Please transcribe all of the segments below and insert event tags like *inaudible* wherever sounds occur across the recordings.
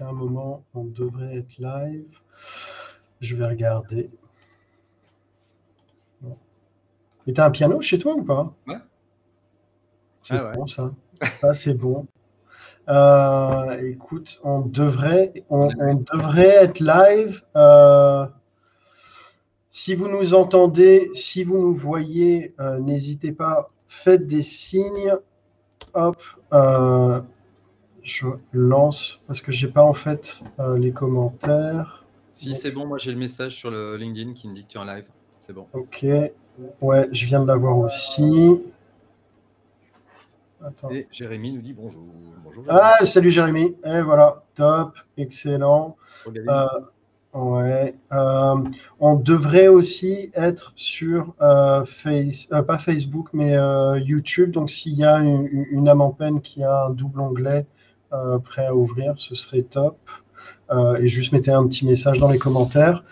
Un moment, on devrait être live. Je vais regarder. Et t'as un piano chez toi ou pas? Ouais. C'est Ah ouais. bon ça. Ça, c'est bon. Euh, écoute, on devrait, on, on devrait être live. Euh, si vous nous entendez, si vous nous voyez, euh, n'hésitez pas, faites des signes. Hop, euh, je lance parce que j'ai pas en fait euh, les commentaires. Si c'est bon, moi j'ai le message sur le LinkedIn qui me dit que tu es en live. C'est bon. Ok, ouais, je viens de l'avoir aussi. Attends. Et Jérémy nous dit bonjour. Bonjour. Ah, salut Jérémy. Et voilà, top, excellent. Euh, ouais. euh, on devrait aussi être sur euh, face, pas Facebook, mais YouTube. Donc, s'il y a une, une âme en peine qui a un double onglet prêt à ouvrir, ce serait top. Euh, et juste mettez un petit message dans les commentaires.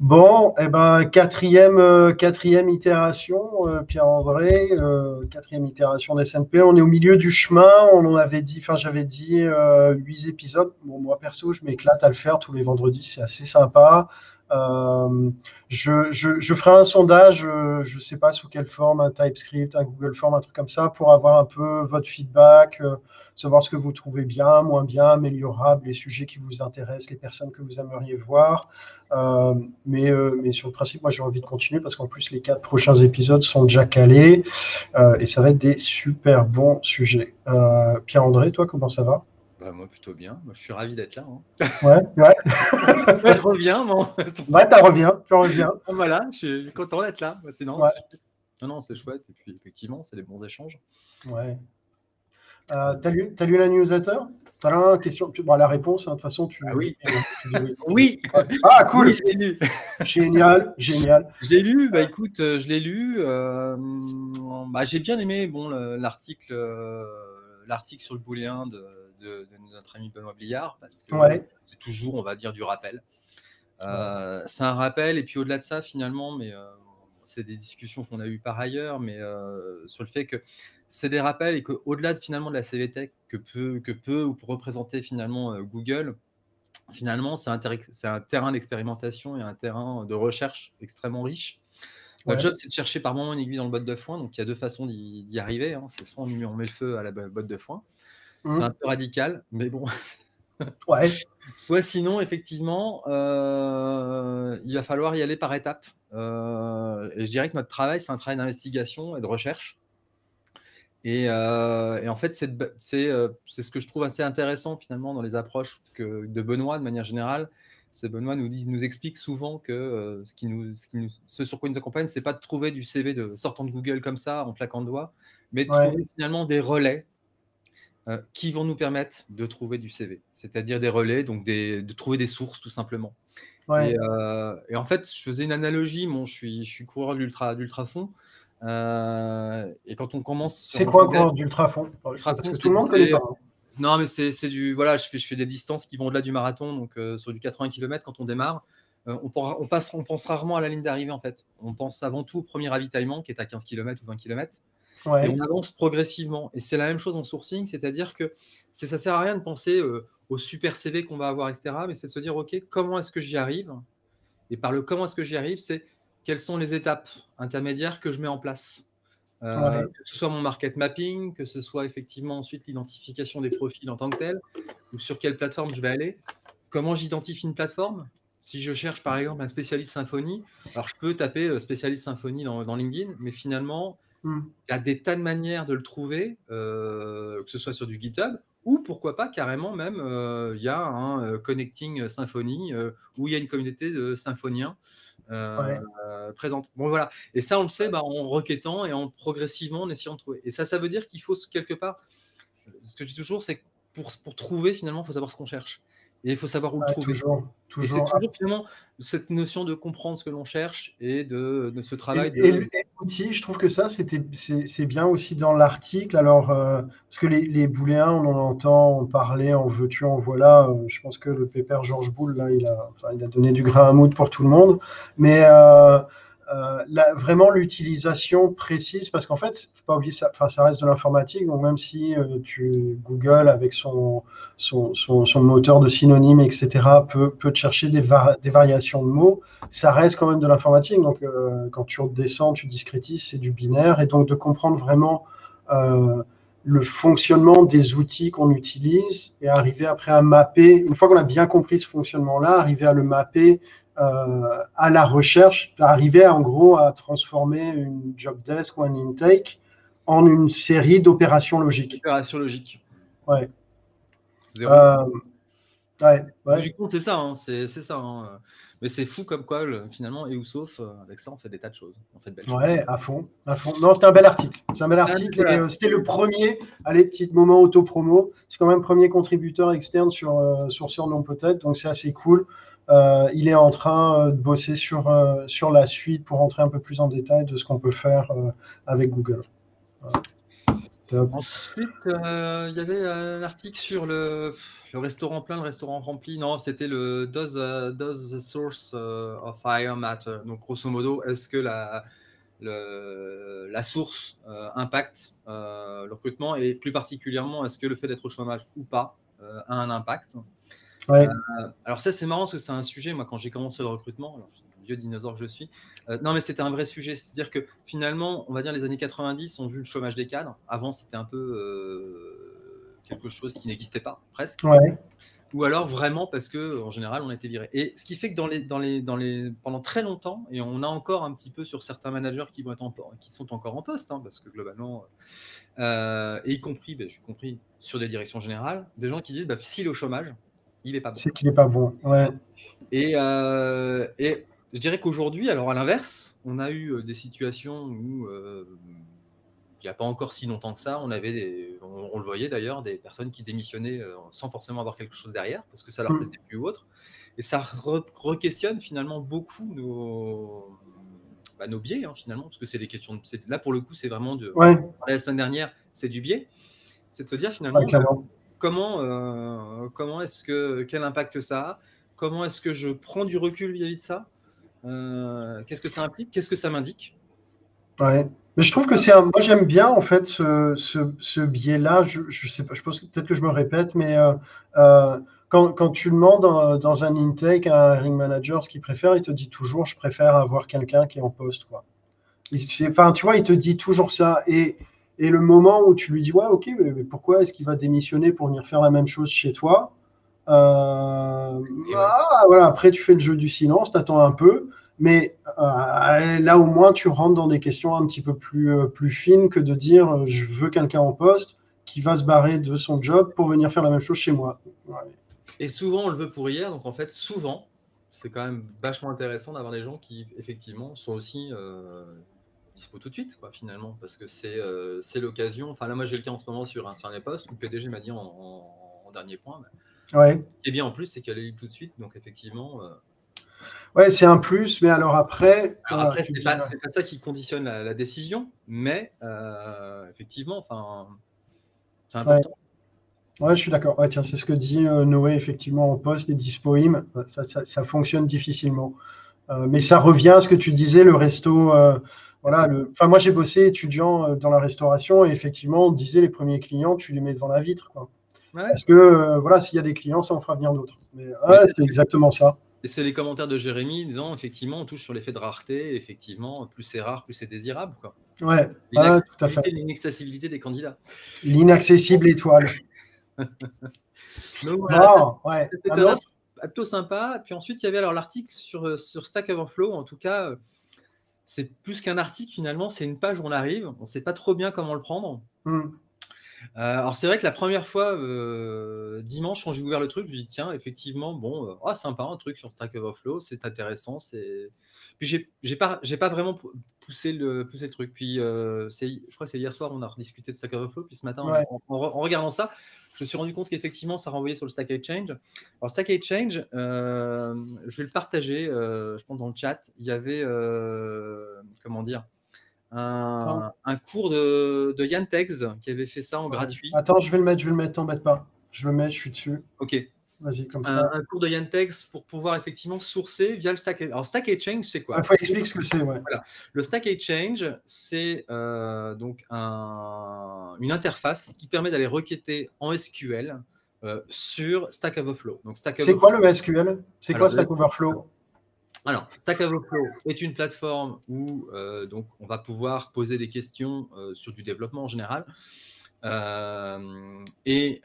Bon, eh ben, quatrième, euh, quatrième itération, euh, Pierre-André, euh, quatrième itération d'SNP. On est au milieu du chemin. On en avait dit, enfin, j'avais dit euh, huit épisodes. Bon, moi, perso, je m'éclate à le faire tous les vendredis. C'est assez sympa. Euh, je, ferai un sondage, euh, je ne sais pas sous quelle forme, un TypeScript, un Google Form, un truc comme ça, pour avoir un peu votre feedback, euh, savoir ce que vous trouvez bien, moins bien, améliorable, les sujets qui vous intéressent, les personnes que vous aimeriez voir. Mais, sur le principe, moi j'ai envie de continuer parce qu'en plus les quatre prochains épisodes sont déjà calés et ça va être des super bons sujets. Pierre-André, toi, comment ça va? Bah, moi plutôt bien. Moi, je suis ravi d'être là. hein. Ouais, ouais, *laughs* je reviens. Bon. ouais, tu reviens, tu reviens. *laughs* voilà, je suis content d'être là. Bah, C'est non, Ouais. c'est chouette. non, non, c'est chouette. Et puis effectivement, c'est des bons échanges. Ouais. Euh, t'as lu, t'as lu la newsletter? T'as la question tu- bon, La réponse, hein, de toute façon, tu. Ah oui. tu dis *laughs* oui. Ah, cool Oui, lu. Génial, génial. Je l'ai lu, bah écoute, je l'ai lu. euh, bah, j'ai bien aimé bon, le- l'article euh, l'article sur le booléen de, de- de notre ami Benoît Bliard, parce que Ouais. c'est toujours, on va dire, du rappel. Euh, C'est un rappel, et puis au-delà de ça, finalement, mais euh, c'est des discussions qu'on a eues par ailleurs, mais euh, sur le fait que c'est des rappels et qu'au-delà de, finalement de la CVTech que peut, que peut ou peut représenter finalement Google, finalement, c'est un, terrain d'expérimentation et un terrain de recherche extrêmement riche. Notre Ouais. job, c'est de chercher par moment une aiguille dans le botte de foin. Donc, il y a deux façons d'y arriver. hein. C'est soit on, met- le feu à la bo- botte de foin. C'est Mhm. un peu radical, mais bon. *laughs* Ouais, Soit sinon, effectivement, euh, il va falloir y aller par étapes. Euh, et je dirais que notre travail, c'est un travail d'investigation et de recherche. Et, euh, et en fait, c'est ce que je trouve assez intéressant finalement dans les approches que, de Benoît de manière générale. C'est Benoît nous, dit, nous explique souvent que ce, qui nous, ce, qui nous- ce sur quoi il nous accompagne, c'est pas de trouver du CV de, sortant de Google comme ça, en claquant de doigts, mais de Ouais. trouver finalement des relais euh, qui vont nous permettre de trouver du CV, c'est-à-dire des relais, donc des, de trouver des sources tout simplement. ouais. Et, euh, et en fait, je faisais une analogie, bon, je suis, je suis coureur d'ultra, d'ultra fond, euh, et quand on commence C'est quoi encore d'ultra fond Parce que tout le monde connaît pas. hein. non, mais c'est du. Voilà, je fais, je fais des distances qui vont au-delà du marathon, donc sur du 80 km quand on démarre. on, pourra- on, passe, on pense rarement à la ligne d'arrivée en fait. On pense avant tout au premier ravitaillement qui est à 15 km ou 20 km. Et on avance progressivement. Et c'est la même chose en sourcing, c'est-à-dire que c'est- ça sert à rien de penser euh, au super CV qu'on va avoir, etc. Mais c'est de se dire, OK, comment est-ce que j'y arrive? Et par le comment est-ce que j'y arrive, c'est quelles sont les étapes intermédiaires que je mets en place? Euh, Ouais. Que ce soit mon market mapping, que ce soit effectivement ensuite l'identification des profils en tant que tel, ou sur quelle plateforme je vais aller. Comment j'identifie une plateforme? Si je cherche par exemple un spécialiste symphonie, alors je peux taper euh, spécialiste symphonie dans, dans LinkedIn, mais finalement, Hmm. il y a des tas de manières de le trouver, euh, que ce soit sur du GitHub ou pourquoi pas carrément même euh, il y a un euh, Connecting Symfony où il y a une communauté de symphoniens Ouais. présente. Bon voilà, et ça on le sait bah, en requêtant et en progressivement en essayant de trouver. Et ça, ça veut dire qu'il faut quelque part. Ce que je dis toujours, c'est que pour, pour trouver finalement, il faut savoir ce qu'on cherche et il faut savoir où le trouver. toujours, Et c'est toujours. toujours finalement cette notion de comprendre ce que l'on cherche et de, de ce travail. et de... et l'outil, je trouve que ça, c'était, c'est, bien aussi dans l'article. Alors, euh, parce que les, les booléens, on en entend en parler, en veux-tu, en voilà. Euh, je pense que le pépère Georges Boulle, là, il a, enfin, il a donné du grain à moudre pour tout le monde. Mais euh, euh, vraiment l'utilisation précise, parce qu'en fait, faut pas oublier ça, ça reste de l'informatique, donc même si euh, tu Google avec son, son, son, moteur de synonymes, etc., peut, peut te chercher des, des, variations de mots, ça reste quand même de l'informatique. Donc, euh, quand tu redescends, tu discrétises, c'est du binaire, et donc de comprendre vraiment le fonctionnement des outils qu'on utilise et arriver après à mapper, une fois qu'on a bien compris ce fonctionnement-là, arriver à le mapper à la recherche, arriver en gros à transformer une job desk ou un intake en une série d'opérations logiques. Opérations logiques. Ouais. Euh, ouais, ouais. Du coup, c'est ça, hein, c'est ça. Hein. Mais c'est fou comme quoi, finalement, et ou sauf, euh, avec ça, on fait des tas de choses. On fait de belles ouais, à fond, à fond. Non, c'était un bel article. C'est un bel article. c'était le premier, allez, petit moment auto-promo. C'est quand même le premier contributeur externe sur, sur Surnom peut-être, donc c'est assez cool. Euh, il est en train euh, de bosser sur, euh, sur la suite pour rentrer un peu plus en détail de ce qu'on peut faire avec Google. Ensuite, il y avait un article sur le, le, restaurant plein, le restaurant rempli. Non, c'était le does, does the source of fire matter? Donc, grosso modo, est-ce que la, la source impacte le recrutement? Et plus particulièrement, est-ce que le fait d'être au chômage ou pas a un impact? Euh, alors ça c'est marrant parce que c'est un sujet, moi quand j'ai commencé le recrutement, alors, vieux dinosaure que je suis, euh, non mais c'était un vrai sujet, c'est-à-dire que finalement, on va dire les années 90 ont vu le chômage des cadres, avant c'était un peu euh, quelque chose qui n'existait pas presque. Ou alors vraiment parce que en général on était viré. Et ce qui fait que dans les, dans les, dans les, pendant très longtemps, et on a encore un petit peu sur certains managers qui, vont être en, qui sont encore en poste, hein, parce que globalement, et y compris, ben, compris sur des directions générales, des gens qui disent bah, si le chômage, il est pas bon. C'est qu'il n'est pas bon. Ouais. Et, euh, et je dirais qu'aujourd'hui, alors à l'inverse, on a eu euh, des situations où euh, il n'y a pas encore si longtemps que ça, on avait des, on, le voyait d'ailleurs, des personnes qui démissionnaient sans forcément avoir quelque chose derrière, parce que ça leur mm. plaisait plus ou autre. Et ça re-questionne finalement beaucoup nos, bah, nos biais, hein, finalement, parce que c'est des questions. De, là, pour le coup, c'est vraiment de. Ouais. La semaine dernière, c'est du biais. C'est de se dire finalement comment, euh, comment est-ce que, quel impact ça a? Comment est-ce que je prends du recul vis-à-vis de ça? Euh, Qu'est-ce que ça implique? Qu'est-ce que ça m'indique? Ouais. Mais je trouve que c'est un... Moi, j'aime bien, en fait, ce, ce, biais-là. Je, je sais pas, je pense peut-être que je me répète, mais euh, quand, quand, tu demandes dans, dans, un intake à un ring manager ce qu'il préfère, il te dit toujours je préfère avoir quelqu'un qui est en poste. Quoi. enfin, tu vois, il te dit toujours ça. Et et le moment où tu lui dis, ouais, ok, mais, pourquoi est-ce qu'il va démissionner pour venir faire la même chose chez toi euh, ah, voilà, Après, tu fais le jeu du silence, tu attends un peu, mais euh, là, au moins, tu rentres dans des questions un petit peu plus, euh, plus fines que de dire, je veux quelqu'un en poste qui va se barrer de son job pour venir faire la même chose chez moi. Et souvent, on le veut pour hier, donc en fait, souvent, c'est quand même vachement intéressant d'avoir des gens qui, effectivement, sont aussi dispo tout de suite, quoi, finalement, parce que c'est euh, c'est l'occasion. Enfin, là, moi, j'ai le cas en ce moment sur un, sur les postes où le PDG m'a dit en, dernier point. ouais. Et bien, en plus, c'est qu'elle est tout de suite, donc effectivement. Euh, ouais, c'est un plus, mais alors après. Alors après, c'est pas, pas, ça qui conditionne la, décision, mais euh, effectivement, enfin, c'est important. Ouais. je suis d'accord. Ouais, tiens, c'est ce que dit Noé, effectivement, en poste et dispoim, ça, ça, ça, fonctionne difficilement. mais ça revient à ce que tu disais, le resto, voilà, le... enfin, moi j'ai bossé étudiant euh, dans la restauration et effectivement, on disait les premiers clients, tu les mets devant la vitre. Quoi. Parce que euh, voilà, s'il y a des clients, ça en fera venir d'autres. Mais c'est exactement ça. Et c'est les commentaires de Jérémy disant effectivement, on touche sur l'effet de rareté. Effectivement, plus c'est rare, plus c'est désirable. Quoi. Ouais, tout à fait. L'inaccessibilité des candidats. L'inaccessible étoile. *laughs* Donc voilà, ouais. c'était plutôt sympa. Puis ensuite, il y avait alors l'article sur, euh, sur Stack Overflow, en tout cas c'est plus qu'un article finalement, c'est une page où on arrive, on ne sait pas trop bien comment le prendre. Hmm. Euh, alors c'est vrai que la première fois, euh, dimanche, quand j'ai ouvert le truc, je me suis dit, tiens, effectivement, bon, euh, oh, sympa, un truc sur Stack Overflow, c'est intéressant. C'est... Puis j'ai, j'ai, pas, j'ai pas vraiment poussé le, poussé le truc. Puis c'est, je crois que c'est hier soir, on a rediscuté de Stack Overflow, puis ce matin, en, regardant ça, je me suis rendu compte qu'effectivement, ça renvoyait sur le Stack Exchange. Alors, Stack Exchange, euh, je vais le partager, euh, je pense, dans le chat. Il y avait, euh, comment dire, un, cours de, de, Yann Tegs qui avait fait ça en gratuit. Attends, je vais le mettre, je vais le mettre, t'embête pas. Je le mets, je suis dessus. Ok. Vas-y, comme un, ça. un cours de Yantex pour pouvoir effectivement sourcer via le Stack. Alors, Stack Exchange, c'est quoi? Il faut expliquer ce que c'est, ouais. Le Stack Exchange, c'est euh, donc un- une interface qui permet d'aller requêter en SQL euh, sur Stack Overflow. Donc, Stack C'est quoi le SQL C'est quoi Stack Overflow? Alors, Stack Overflow est une plateforme où euh, donc, on va pouvoir poser des questions sur du développement en général. Et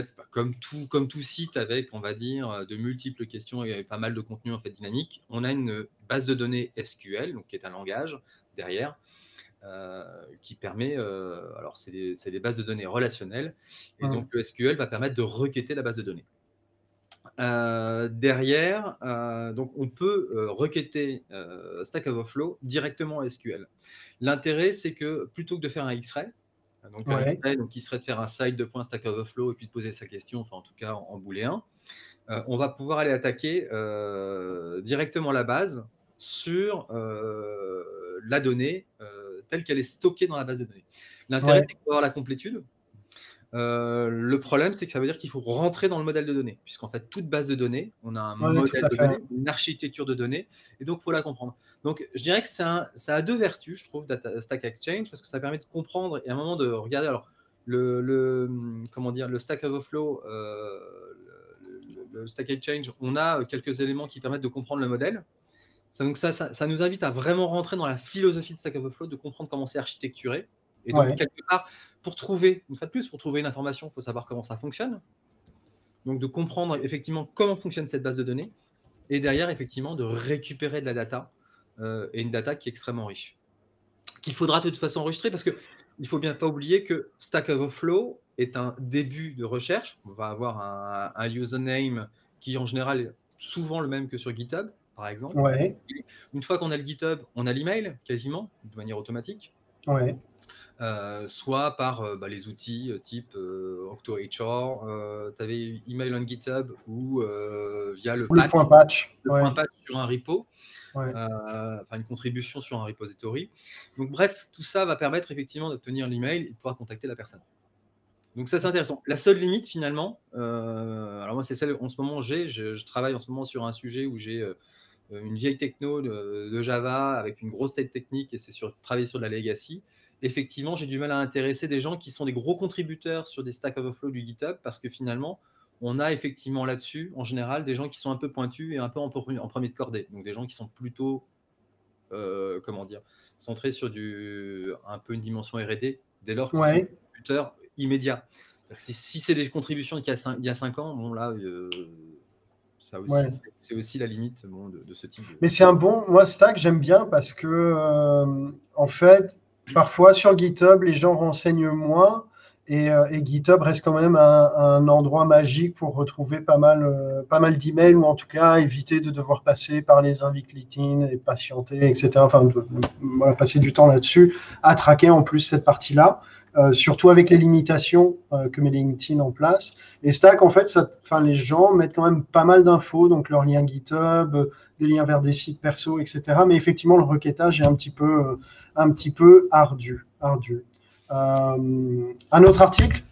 fait, bah, comme, tout, comme tout site avec, on va dire, de multiples questions et pas mal de contenu en fait, dynamique, on a une base de données SQL, donc, qui est un langage derrière, euh, qui permet, euh, alors c'est des, bases de données relationnelles, et Mhm. donc le SQL va permettre de requêter la base de données. Euh, derrière, euh, donc on peut euh, requêter euh, Stack Overflow directement en SQL. L'intérêt, c'est que plutôt que de faire un X-ray, donc Ouais. Donc qui serait de faire un site de point Stack Overflow et puis de poser sa question, enfin en tout cas en, en booléen, euh, on va pouvoir aller attaquer euh, directement la base sur euh, la donnée telle qu'elle est stockée dans la base de données. L'intérêt, Ouais. c'est d'avoir la complétude. Euh, le problème, c'est que ça veut dire qu'il faut rentrer dans le modèle de données, puisqu'en fait, toute base de données, on a un modèle de données, une architecture de données, et donc il faut la comprendre. Donc, je dirais que un- ça a deux vertus, je trouve, Data Stack Exchange, parce que ça permet de comprendre et à un moment de regarder. Alors, le, le- comment dire, le Stack Overflow, euh, le, le- le Stack Exchange, on a quelques éléments qui permettent de comprendre le modèle. Ça, donc ça, ça, ça nous invite à vraiment rentrer dans la philosophie de Stack Overflow, de comprendre comment c'est architecturé. Et donc, Ouais. quelque part, pour trouver, une fois de plus, pour trouver une information, il faut savoir comment ça fonctionne. Donc, de comprendre effectivement comment fonctionne cette base de données. Et derrière, effectivement, de récupérer de la data euh, et une data qui est extrêmement riche. Qu'il faudra de toute façon enregistrer parce que il faut bien pas oublier que Stack Overflow est un début de recherche. On va avoir un, un username qui, en général, est souvent le même que sur GitHub, par exemple. Ouais, Une fois qu'on a le GitHub, on a l'email quasiment, de manière automatique. ouais. Euh, soit par euh, bah, les outils euh, type OctoHR, tu avais email on GitHub ou via le Ou le patch, point patch. le Ouais. point patch sur un repo, Ouais. enfin une contribution sur un repository. Donc bref, tout ça va permettre effectivement d'obtenir l'email et de pouvoir contacter la personne. Donc ça c'est intéressant. La seule limite finalement, alors moi c'est celle en ce moment j'ai, je, je travaille en ce moment sur un sujet où j'ai une vieille techno de, de Java avec une grosse tête technique et c'est sur travailler sur de la legacy. Effectivement, j'ai du mal à intéresser des gens qui sont des gros contributeurs sur des Stack Overflow du GitHub parce que finalement, on a effectivement là-dessus, en général, des gens qui sont un peu pointus et un peu en, pre- en premier de cordée. Donc des gens qui sont plutôt, euh, comment dire, centrés sur du, un peu une dimension R&D dès lors qu'ils sont Ouais. des contributeurs immédiats. Si, c'est des contributions d'il y a cinq- il y a 5 ans, bon là, euh, ça aussi, Ouais. c'est- c'est aussi la limite bon, de, de ce type de... Mais c'est un bon, moi Stack j'aime bien parce que euh, en fait, parfois sur GitHub les gens renseignent moins et, euh, GitHub reste quand même un, endroit magique pour retrouver pas mal, euh, pas mal d'emails ou en tout cas éviter de devoir passer par les invites et patienter, etc. Enfin, de- passer du temps là-dessus, à traquer en plus cette partie-là. Euh, surtout avec les limitations euh, que met LinkedIn en place. Et Stack, en fait, ça, les gens mettent quand même pas mal d'infos, donc leurs liens GitHub, euh, des liens vers des sites perso, etc. Mais effectivement, le requêtage est un petit peu, un petit peu ardu. ardu. Un autre article?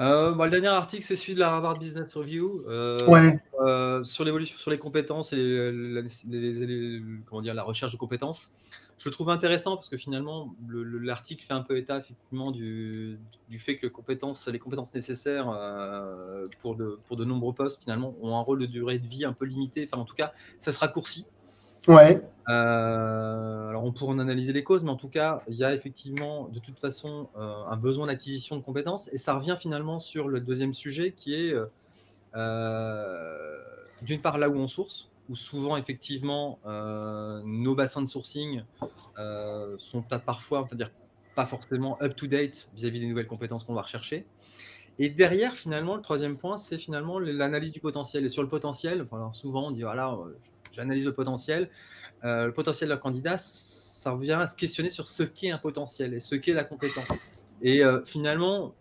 Euh, bah, le dernier article, c'est celui de la Harvard Business Review euh, Ouais, euh, sur l'évolution, sur les compétences et les- les- les- les- comment dire, la recherche de compétences. Je le trouve intéressant parce que finalement, le- le- l'article fait un peu état effectivement du, du fait que les compétences, les compétences nécessaires euh, pour, de, pour de nombreux postes finalement ont un rôle de durée de vie un peu limité. Enfin, en tout cas, ça se raccourcit. ouais, Euh, alors on pourrait en analyser les causes, mais en tout cas, il y a effectivement de toute façon euh, un besoin d'acquisition de compétences, et ça revient finalement sur le deuxième sujet qui est d'une part là où on source, où souvent effectivement euh, nos bassins de sourcing euh, sont pas- parfois, c'est-à-dire pas forcément up-to-date vis-à-vis des nouvelles compétences qu'on va rechercher. Et derrière, finalement, le troisième point, c'est finalement l'analyse du potentiel. Et sur le potentiel, souvent on dit voilà, euh, j'analyse le potentiel. Le potentiel d'un candidat, ça revient à se questionner sur ce qu'est un potentiel et ce qu'est la compétence. Et finalement,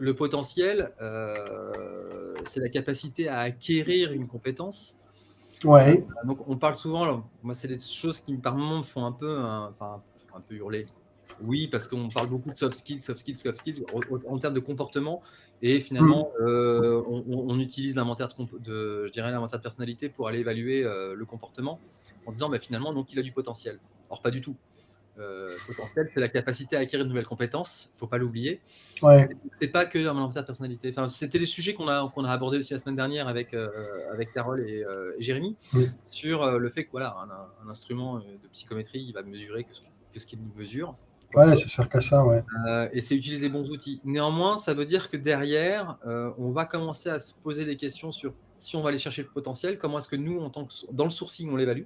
le potentiel, c'est la capacité à acquérir une compétence. Ouais, Donc, on parle souvent, moi, c'est des choses qui par moments me font un peu, enfin, un peu hurler. Oui, parce qu'on parle beaucoup de soft skills, soft skills, soft skills en, termes de comportement. Et finalement, mm. euh, on, utilise l'inventaire de, je dirais l'inventaire de personnalité pour aller évaluer euh, le comportement en disant bah, finalement donc il a du potentiel. Or pas du tout. Euh, potentiel, c'est la capacité à acquérir de nouvelles compétences. Il ne faut pas l'oublier. Ouais. C'est pas que l'inventaire de personnalité. Enfin, c'était les sujets qu'on a qu'on a abordés aussi la semaine dernière avec avec Carole et, Jérémy sur le fait que voilà un, instrument de psychométrie il va mesurer que ce, que ce qu'il mesure Ouais, ça sert qu'à ça, ouais. Euh, et c'est utiliser bons outils. Néanmoins, ça veut dire que derrière, euh, on va commencer à se poser des questions sur si on va aller chercher le potentiel, comment est-ce que nous, en tant que dans le sourcing, on l'évalue.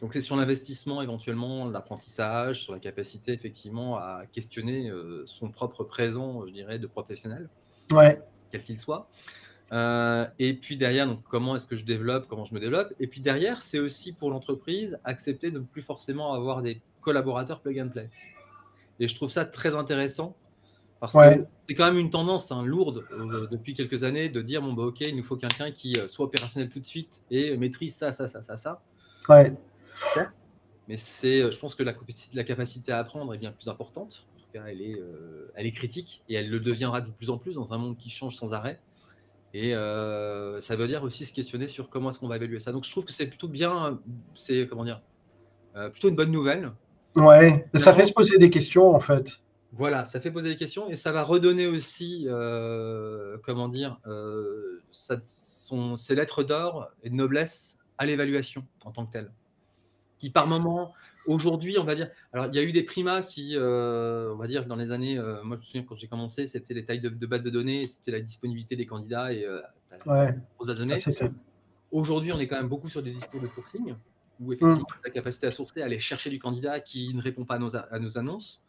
Donc c'est sur l'investissement éventuellement, l'apprentissage, sur la capacité effectivement à questionner euh, son propre présent, je dirais, de professionnel, ouais. quel qu'il soit. et puis derrière, donc, comment est-ce que je développe, comment je me développe. Et puis derrière, c'est aussi pour l'entreprise accepter de ne plus forcément avoir des collaborateurs plug and play. Et je trouve ça très intéressant parce que c'est quand même une tendance hein, lourde euh, depuis quelques années de dire bon bah ok il nous faut quelqu'un qui euh, soit opérationnel tout de suite et maîtrise ça ça ça ça ça. Ouais. Mais c'est euh, je pense que la, la, capacité à apprendre est bien plus importante. En tout cas elle est elle est critique et elle le deviendra de plus en plus dans un monde qui change sans arrêt. Et ça veut dire aussi se questionner sur comment est-ce qu'on va évaluer ça. Donc je trouve que c'est plutôt bien, c'est comment dire, plutôt une bonne nouvelle Ouais, ça fait se poser des questions en fait. Voilà, ça fait poser des questions et ça va redonner aussi, euh, comment dire, euh, ses lettres d'or et de noblesse à l'évaluation en tant que telle. Qui par moment, aujourd'hui, on va dire, alors il y a eu des primas qui, euh, on va dire, dans les années, moi je me souviens quand j'ai commencé, c'était les tailles de, base de données, c'était la disponibilité des candidats et ouais. base de données. Ah, aujourd'hui, on est quand même beaucoup sur des discours de sourcing où effectivement, mm. la capacité à sourcer, à aller chercher du candidat qui ne répond pas à nos, à nos annonces.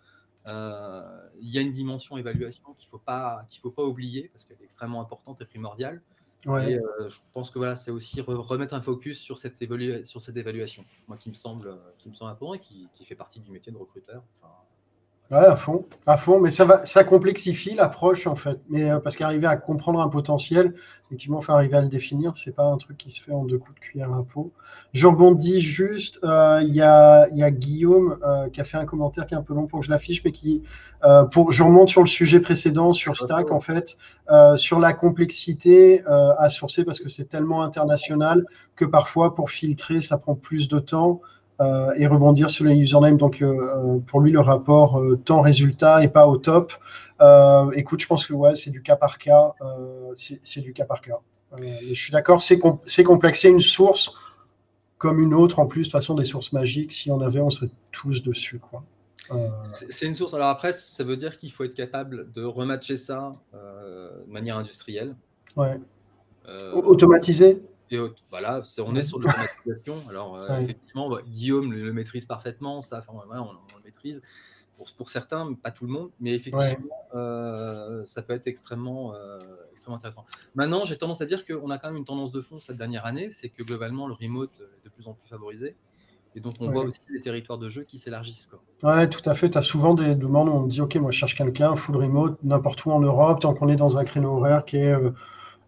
Euh, il y a une dimension évaluation qu'il ne faut, pas, faut pas oublier parce qu'elle est extrêmement importante et primordiale. Et euh, je pense que voilà, c'est aussi remettre un focus sur cette, sur cette évaluation, moi qui me semble, qui me semble important et qui, qui fait partie du métier de recruteur. Ouais, à fond, à fond, mais ça va, ça complexifie l'approche en fait. Mais euh, parce qu'arriver à comprendre un potentiel, effectivement, faire arriver à le définir, c'est pas un truc qui se fait en deux coups de cuillère à peau. Je rebondis juste, euh, il y, a, y, a, Guillaume euh, qui a fait un commentaire qui est un peu long pour que je l'affiche, mais qui, pour, je remonte sur le sujet précédent sur Stack en fait, sur la complexité à sourcer parce que c'est tellement international que parfois pour filtrer, ça prend plus de temps. Euh, et rebondir sur les usernames. Donc, euh, euh, pour lui, le rapport temps-résultat est pas au top. écoute, je pense que ouais, c'est du cas par cas. c'est du cas par cas. je suis d'accord, c'est complexe. C'est une source comme une autre, en plus, de toute façon, des sources magiques. Si on avait, on serait tous dessus. Quoi. C'est une source. Alors après, ça veut dire qu'il faut être capable de rematcher ça de manière industrielle. Ouais. Automatisé voilà, on est sur l'automatisation. Alors, euh, effectivement, bah, Guillaume le, maîtrise parfaitement, ça, on, le maîtrise pour, certains, pas tout le monde, mais effectivement, euh, ça peut être extrêmement, euh, extrêmement intéressant. Maintenant, j'ai tendance à dire qu'on a quand même une tendance de fond cette dernière année, c'est que globalement, le remote est de plus en plus favorisé. Et donc, on voit aussi les territoires de jeu qui s'élargissent. Ouais, tout à fait. Tu as souvent des demandes où on dit Ok, moi, je cherche quelqu'un, full remote, n'importe où en Europe, tant qu'on est dans un créneau horaire qui est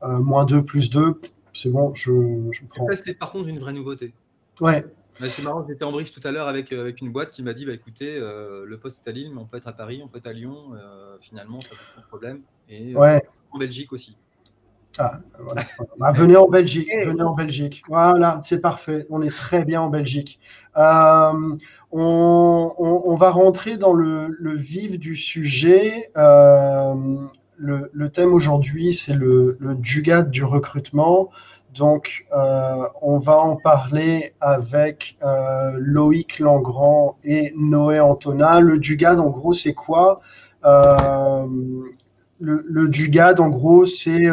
moins 2, plus 2, c'est bon, je, je prends. C'est par contre une vraie nouveauté. Ouais. c'est marrant, j'étais en brief tout à l'heure avec, euh, avec une boîte qui m'a dit bah, écoutez, euh, le poste est à Lille, mais on peut être à Paris, on peut être à Lyon, euh, finalement, ça pose pas de problème. Et ouais. en Belgique aussi. Ah, voilà. Bah, venez en Belgique, venez en Belgique. Voilà, c'est parfait. On est très bien en Belgique. on, on, va rentrer dans le, le vif du sujet le, thème aujourd'hui, c'est le, le du recrutement. Donc, euh, on va en parler avec euh, Loïc Langrand et Noé Antona. Le Jugad, en gros, c'est quoi? Euh, le, le Jugad, en gros, c'est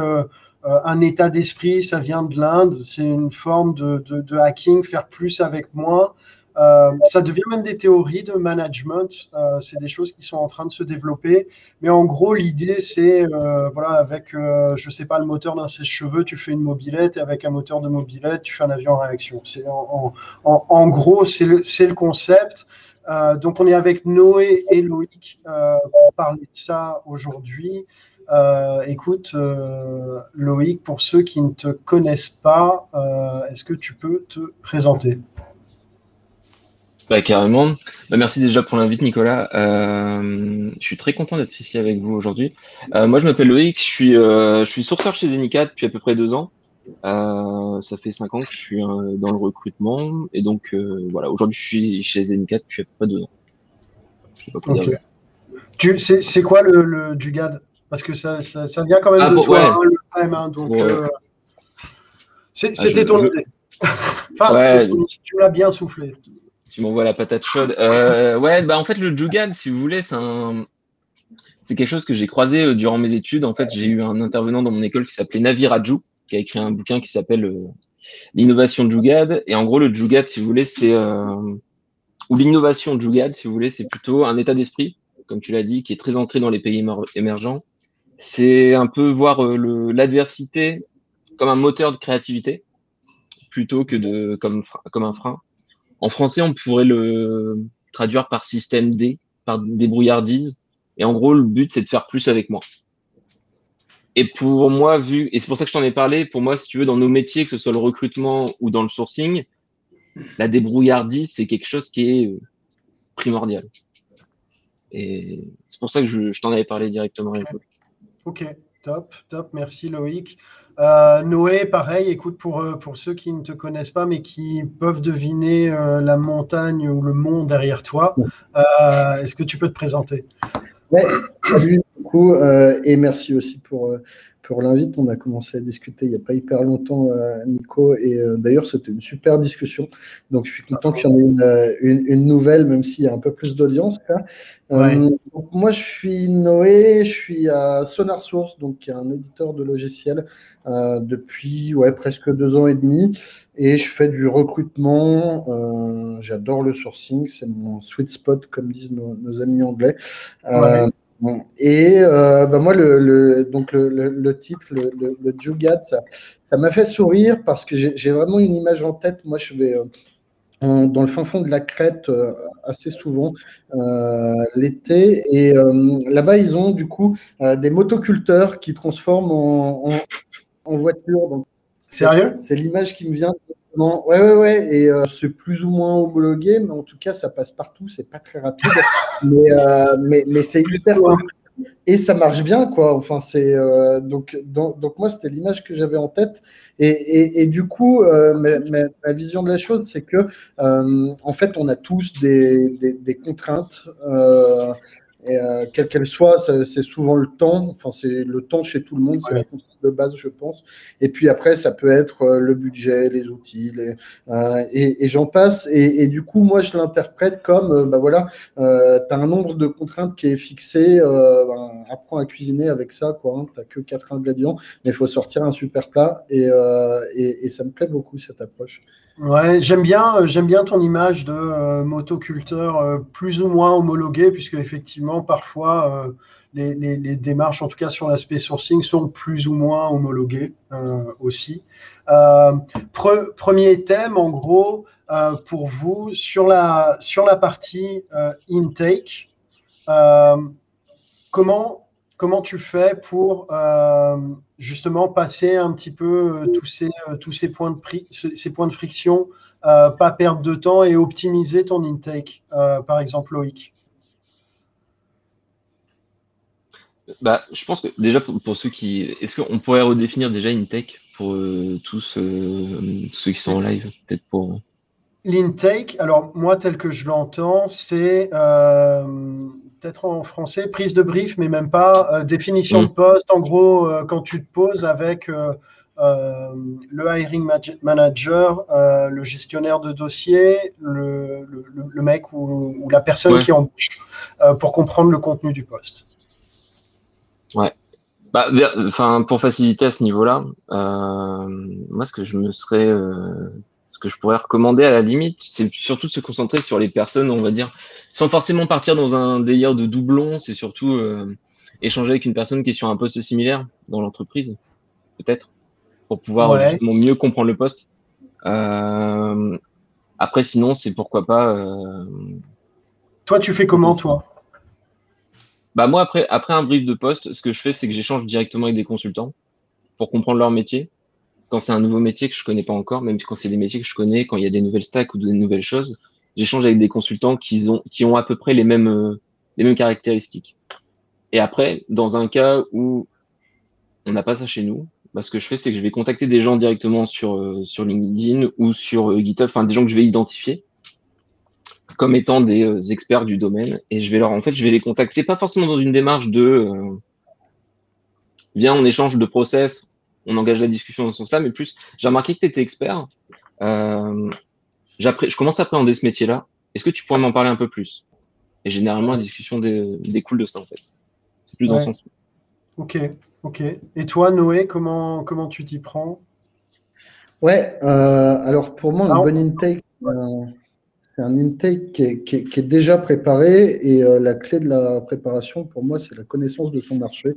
un état d'esprit, ça vient de l'Inde, c'est une forme de, hacking, faire plus avec moins. Euh, ça devient même des théories de management. Euh, c'est des choses qui sont en train de se développer. Mais en gros, l'idée, c'est, euh, voilà, avec, je sais pas, le moteur d'un sèche-cheveux, tu fais une mobilette, et avec un moteur de mobilette, tu fais un avion en réaction. C'est en, gros, c'est le, concept. donc, on est avec Noé et Loïc pour parler de ça aujourd'hui. écoute, Loïc, pour ceux qui ne te connaissent pas, est-ce que tu peux te présenter? Bah, carrément. Bah, merci déjà pour l'invite, Nicolas. Euh, je suis très content d'être ici avec vous aujourd'hui. Euh, moi, je m'appelle Loïc. Je suis, euh, je suis sourceur chez Zenicat depuis à peu près deux ans. ça fait cinq ans que je suis dans le recrutement. Et donc, voilà, aujourd'hui, je suis chez Zenicat depuis à peu près deux ans. Je sais pas quoi dire. C'est, c'est quoi le, le Jugad Parce que ça, ça, ça, vient quand même ah, de toi, hein, le prime, hein, donc, c'était ah, ton idée. *laughs* enfin, tu, tu l'as bien soufflé. Tu m'envoies la patate chaude. Euh, ouais, bah en fait, le Jugad, si vous voulez, c'est quelque chose que j'ai croisé euh, durant mes études. En fait, j'ai eu un intervenant dans mon école qui s'appelait Navi qui a écrit un bouquin qui s'appelle euh, L'innovation Jugad. Et en gros, le Jugad, si vous voulez, c'est ou l'innovation Jugad, si vous voulez, c'est plutôt un état d'esprit, comme tu l'as dit, qui est très ancré dans les pays émergents. C'est un peu voir l'adversité comme un moteur de créativité plutôt que comme un frein. En français, on pourrait le traduire par système D, par débrouillardise. Et en gros, le but, c'est de faire plus avec moi. Et pour moi, vu, et c'est pour ça que je t'en ai parlé, pour moi, si tu veux, dans nos métiers, que ce soit le recrutement ou dans le sourcing, la débrouillardise, c'est quelque chose qui est euh, primordial. Et c'est pour ça que je, t'en avais parlé directement. Ok, top, top, merci Loïc. Euh, Noé, pareil, écoute, pour, euh, pour ceux qui ne te connaissent pas, mais qui peuvent deviner euh, la montagne ou le mont derrière toi, est-ce que tu peux te présenter? Salut, beaucoup, et merci aussi pour, pour l'invite. On a commencé à discuter il n'y a pas hyper longtemps, Nico, et d'ailleurs, c'était une super discussion. Donc, je suis content qu'il y en ait une, une, nouvelle, même s'il y a un peu plus d'audience. moi, je suis Noé, je suis à Sonar Source, donc qui est un éditeur de logiciels euh, depuis ouais, presque deux ans et demi. Et je fais du recrutement. Euh, j'adore le sourcing, c'est mon sweet spot, comme disent nos, amis anglais. Euh, et bah moi, le, donc le, titre, le, le, Jugad, ça, ça m'a fait sourire parce que j'ai vraiment une image en tête. Moi, je vais dans le fin fond de la crête assez souvent l'été. Et là-bas, ils ont du coup des motoculteurs qui transforment en, en voiture. Donc, Sérieux? C'est l'image qui me vient. Ouais, ouais, ouais. Et euh, c'est plus ou moins homologué, mais en tout cas, ça passe partout. C'est pas très rapide, *laughs* mais, euh, mais, mais c'est hyper et ça marche bien, quoi. Enfin, c'est euh, donc, donc, moi, c'était l'image que j'avais en tête. Et, et, du coup, ma, vision de la chose, c'est que en fait, on a tous des, des, des contraintes. Et, quelle qu'elle soit, c'est souvent le temps. Enfin, c'est le temps chez tout le monde, c'est la contrainte de base, je pense. Et puis après, ça peut être euh, le budget, les outils, euh, et, j'en passe. Et, du coup, moi, je l'interprète comme, euh, bah voilà, tu as un nombre de contraintes qui est fixé, apprends à cuisiner avec ça, quoi. Hein, tu n'as que quatre ingrédients, mais il faut sortir un super plat. Et, et, ça me plaît beaucoup, cette approche. Ouais, j'aime bien, j'aime bien ton image de motoculteur plus ou moins homologué, puisque effectivement, parfois, les, démarches, en tout cas sur l'aspect sourcing, sont plus ou moins homologuées euh, aussi. Euh, premier thème, en gros, euh, pour vous, sur la, sur la partie intake, comment, comment tu fais pour justement passer un petit peu tous ces, tous ces, points, de ces points de friction, pas perdre de temps et optimiser ton intake, par exemple Loïc? Bah, je pense que déjà pour, ceux qui. Est-ce qu'on pourrait redéfinir déjà Intake pour euh, tous euh, ceux qui sont en live Peut-être pour. L'intake, alors moi tel que je l'entends, c'est euh, peut-être en français, prise de brief, mais même pas définition de mm. poste. En gros, quand tu te poses avec le hiring manager, le gestionnaire de dossier, le, le, mec ou, la personne qui embauche pour comprendre le contenu du poste. Ouais. Bah, enfin, pour faciliter à ce niveau-là, euh, moi, ce que je me serais, euh, ce que je pourrais recommander à la limite, c'est surtout de se concentrer sur les personnes, on va dire, sans forcément partir dans un délire de doublon. C'est surtout euh, échanger avec une personne qui est sur un poste similaire dans l'entreprise, peut-être, pour pouvoir justement mieux comprendre le poste. après, sinon, c'est pourquoi pas. Toi, tu fais comment, toi? Bah moi, après, après un brief de poste, ce que je fais, c'est que j'échange directement avec des consultants pour comprendre leur métier. Quand c'est un nouveau métier que je connais pas encore, même quand c'est des métiers que je connais, quand il y a des nouvelles stacks ou des nouvelles choses, j'échange avec des consultants qui ont, qui ont à peu près les mêmes, les mêmes caractéristiques. Et après, dans un cas où on n'a pas ça chez nous, bah, ce que je fais, c'est que je vais contacter des gens directement sur, sur LinkedIn ou sur GitHub, enfin des gens que je vais identifier comme étant des experts du domaine et je vais leur en fait je vais les contacter pas forcément dans une démarche de viens on échange de process on engage la discussion dans ce sens-là mais plus j'ai remarqué que tu étais expert euh, je commence à appréhender ce métier-là. Est-ce que tu pourrais m'en parler un peu plus? Et généralement la discussion découle de ça en fait. C'est plus dans ce sens ok ok. Et toi Noé comment comment tu t'y prends? Ouais euh, alors pour moi un bon intake euh, un intake qui est, déjà préparé et euh, la clé de la préparation, pour moi, c'est la connaissance de son marché.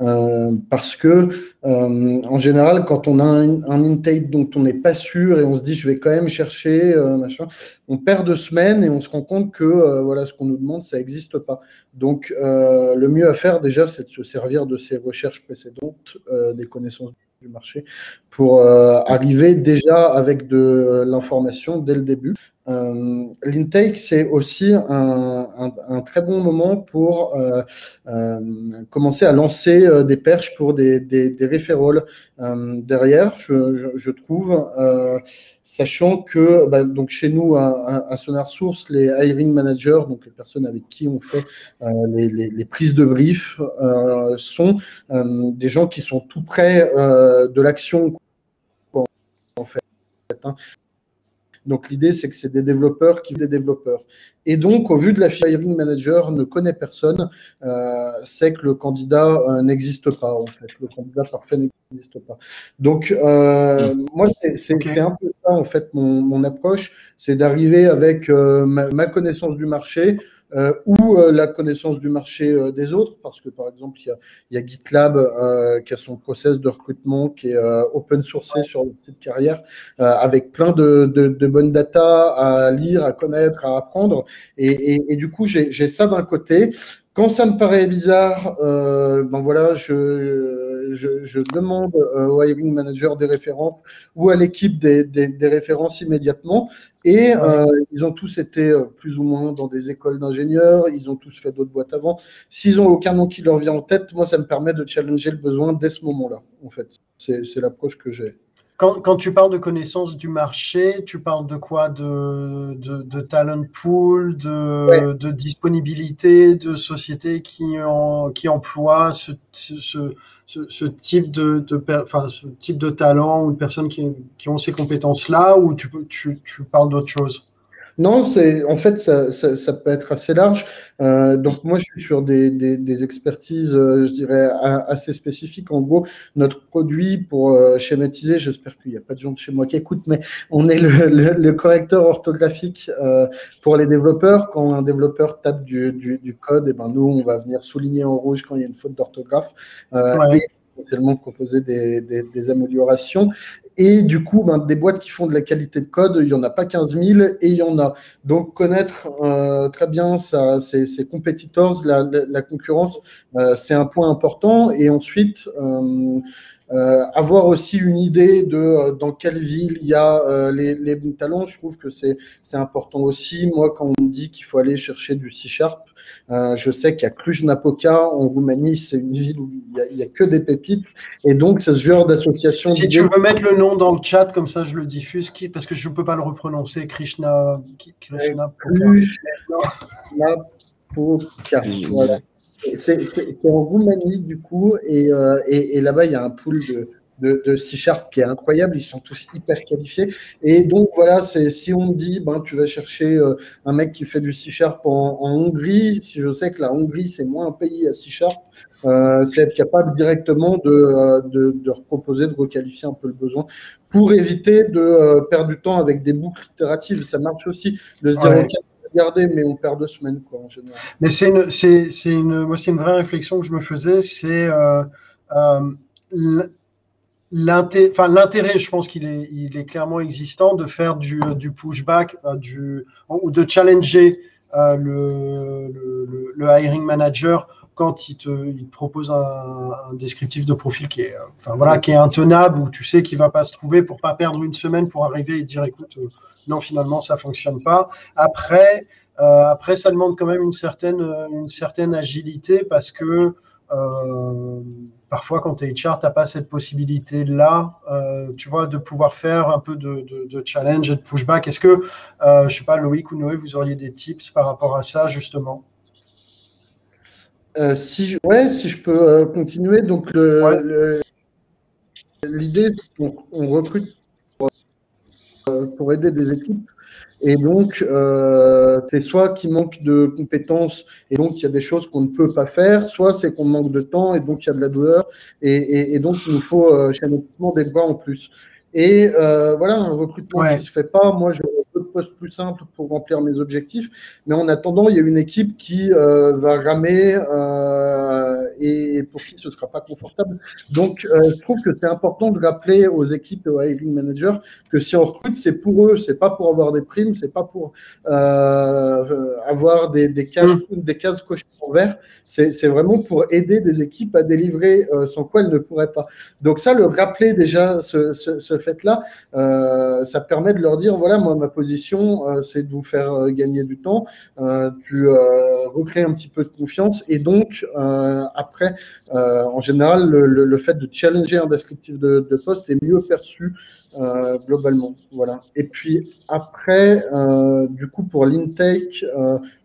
Euh, parce que, euh, en général, quand on a un, intake dont on n'est pas sûr et on se dit je vais quand même chercher, machin, on perd deux semaines et on se rend compte que voilà, ce qu'on nous demande, ça n'existe pas. Donc, le mieux à faire déjà, c'est de se servir de ces recherches précédentes, des connaissances du marché pour arriver déjà avec de l'information dès le début. Euh, L'intake, c'est aussi un, très bon moment pour euh, euh, commencer à lancer des perches pour des, des, derrière, je, trouve, sachant que bah, donc chez nous, à, à, Sonar Source, les hiring managers, donc les personnes avec qui on fait les, prises de brief, sont des gens qui sont tout près de l'action. Hein. Donc l'idée, c'est que c'est des développeurs qui des développeurs. Et donc, au vu de la hiring manager ne connaît personne, euh, c'est que le candidat euh, n'existe pas, en fait. Le candidat parfait n'existe pas. Donc, euh, moi, c'est un peu ça, en fait, mon, mon approche, c'est d'arriver avec euh, ma, ma, connaissance du marché, euh, ou euh, la connaissance du marché euh, des autres, parce que par exemple, il y a, y a, GitLab qui a son process de recrutement qui est open sourcé sur le site carrière, avec plein de, de, de, bonnes data à lire, à connaître, à apprendre. Et, et, et du coup, j'ai ça d'un côté. Quand ça me paraît bizarre, euh, ben voilà, je, je, je demande au hiring manager des références ou à l'équipe des, des, des, références immédiatement. Et euh, ils ont tous été euh, plus ou moins dans des écoles d'ingénieurs, ils ont tous fait d'autres boîtes avant. S'ils ont aucun nom qui leur vient en tête, moi, ça me permet de challenger le besoin dès ce moment-là, en fait. C'est l'approche que j'ai. Quand, quand, tu parles de connaissance du marché, tu parles de quoi? De, de, de, talent pool, de, ouais. de, disponibilité, de sociétés qui, en, qui emploient ce, ce, ce, ce type de, de, enfin, ce type de talent ou de personnes qui, qui ont ces compétences-là, ou tu, tu, tu parles d'autre chose? Non, c'est en fait ça, ça, ça, peut être assez large. Euh, donc moi je suis sur des, des, des expertises, euh, je dirais assez spécifiques. En gros, notre produit pour euh, schématiser, j'espère qu'il n'y a pas de gens de chez moi qui écoutent, mais on est le, le, le correcteur orthographique euh, pour les développeurs. Quand un développeur tape du, du, du code, et eh ben nous on va venir souligner en rouge quand il y a une faute d'orthographe. Ouais. Et potentiellement proposer des, des, des, améliorations. Et du coup, ben, des boîtes qui font de la qualité de code, il n'y en a pas 15 000 et il y en a. Donc, connaître euh, très bien ça, ses, ses competitors, la, concurrence, euh, c'est un point important. Et ensuite, euh, avoir aussi une idée de euh, dans quelle ville il y a euh, les, les, bons talents, je trouve que c'est important aussi. Moi, quand on me dit qu'il faut aller chercher du C-Sharp, euh, je sais qu'à Cluj-Napoca, en Roumanie, c'est une ville où il n'y a, a, que des pépites. Et donc, c'est ce genre d'association. Si tu veux mettre le nom dans le chat, comme ça je le diffuse, qui, parce que je ne peux pas le reprononcer, Krishna. Krishna Krishna voilà. C'est en Roumanie, du coup, et, euh, et, et là-bas, il y a un pool de, de, de C-Sharp qui est incroyable. Ils sont tous hyper qualifiés. Et donc, voilà, si on me dit, ben, tu vas chercher euh, un mec qui fait du C-Sharp en, en, Hongrie, si je sais que la Hongrie, c'est moins un pays à C-Sharp, euh, c'est être capable directement de, de, de reproposer, de requalifier un peu le besoin pour éviter de perdre du temps avec des boucles itératives. Ça marche aussi de se dire, ouais. ok, garder, mais on perd deux semaines, quoi, en général. Mais c'est une, c'est, c'est une, moi, c'est une vraie réflexion que je me faisais, c'est euh, euh, l'intérêt, l'intérêt, je pense qu'il est, il est clairement existant de faire du, du pushback, euh, du, ou de challenger euh, le, le, le, hiring manager quand il te, propose un, descriptif de profil qui est, enfin, voilà, qui est intenable, où tu sais qu'il ne va pas se trouver pour pas perdre une semaine pour arriver et dire écoute, non, finalement, ça ne fonctionne pas. Après, après, ça demande quand même une certaine, une certaine agilité parce que parfois, quand tu es HR, tu n'as pas cette possibilité-là, euh, tu vois, de pouvoir faire un peu de, challenge et de pushback. Est-ce que, euh, je ne sais pas, Loïc ou Noé, vous auriez des tips par rapport à ça, justement? Euh, si je, ouais, si je peux continuer. Donc, l'idée, c'est qu'on recrute pour aider des équipes et donc, euh, c'est soit qu'il manque de compétences et donc il y a des choses qu'on ne peut pas faire, soit c'est qu'on manque de temps et donc il y a de la douleur et, et, donc il nous faut euh, chez des voies en plus. Et euh, voilà, un recrutement qui ne se fait pas. Moi, je de postes plus simples pour remplir mes objectifs. Mais en attendant, il y a une équipe qui euh, va ramer euh, et pour qui ce ne sera pas confortable. Donc, euh, je trouve que c'est important de rappeler aux équipes et aux hiring managers que si on recrute, c'est pour eux, c'est pas pour avoir des primes, c'est pas pour avoir des, des, cases, mm. des cases cochées en vert. C'est vraiment pour aider des équipes à délivrer sans quoi elles ne pourraient pas. Donc ça, le rappeler déjà, ce, ce, ce fait-là, ça permet de leur dire, voilà, moi, ma position, euh, c'est de vous faire euh, gagner du temps. Euh, tu recrées un petit peu de confiance et donc après, en général, le, fait de challenger un descriptif de, poste est mieux perçu globalement. Voilà. Et puis après, du coup, pour l'intake,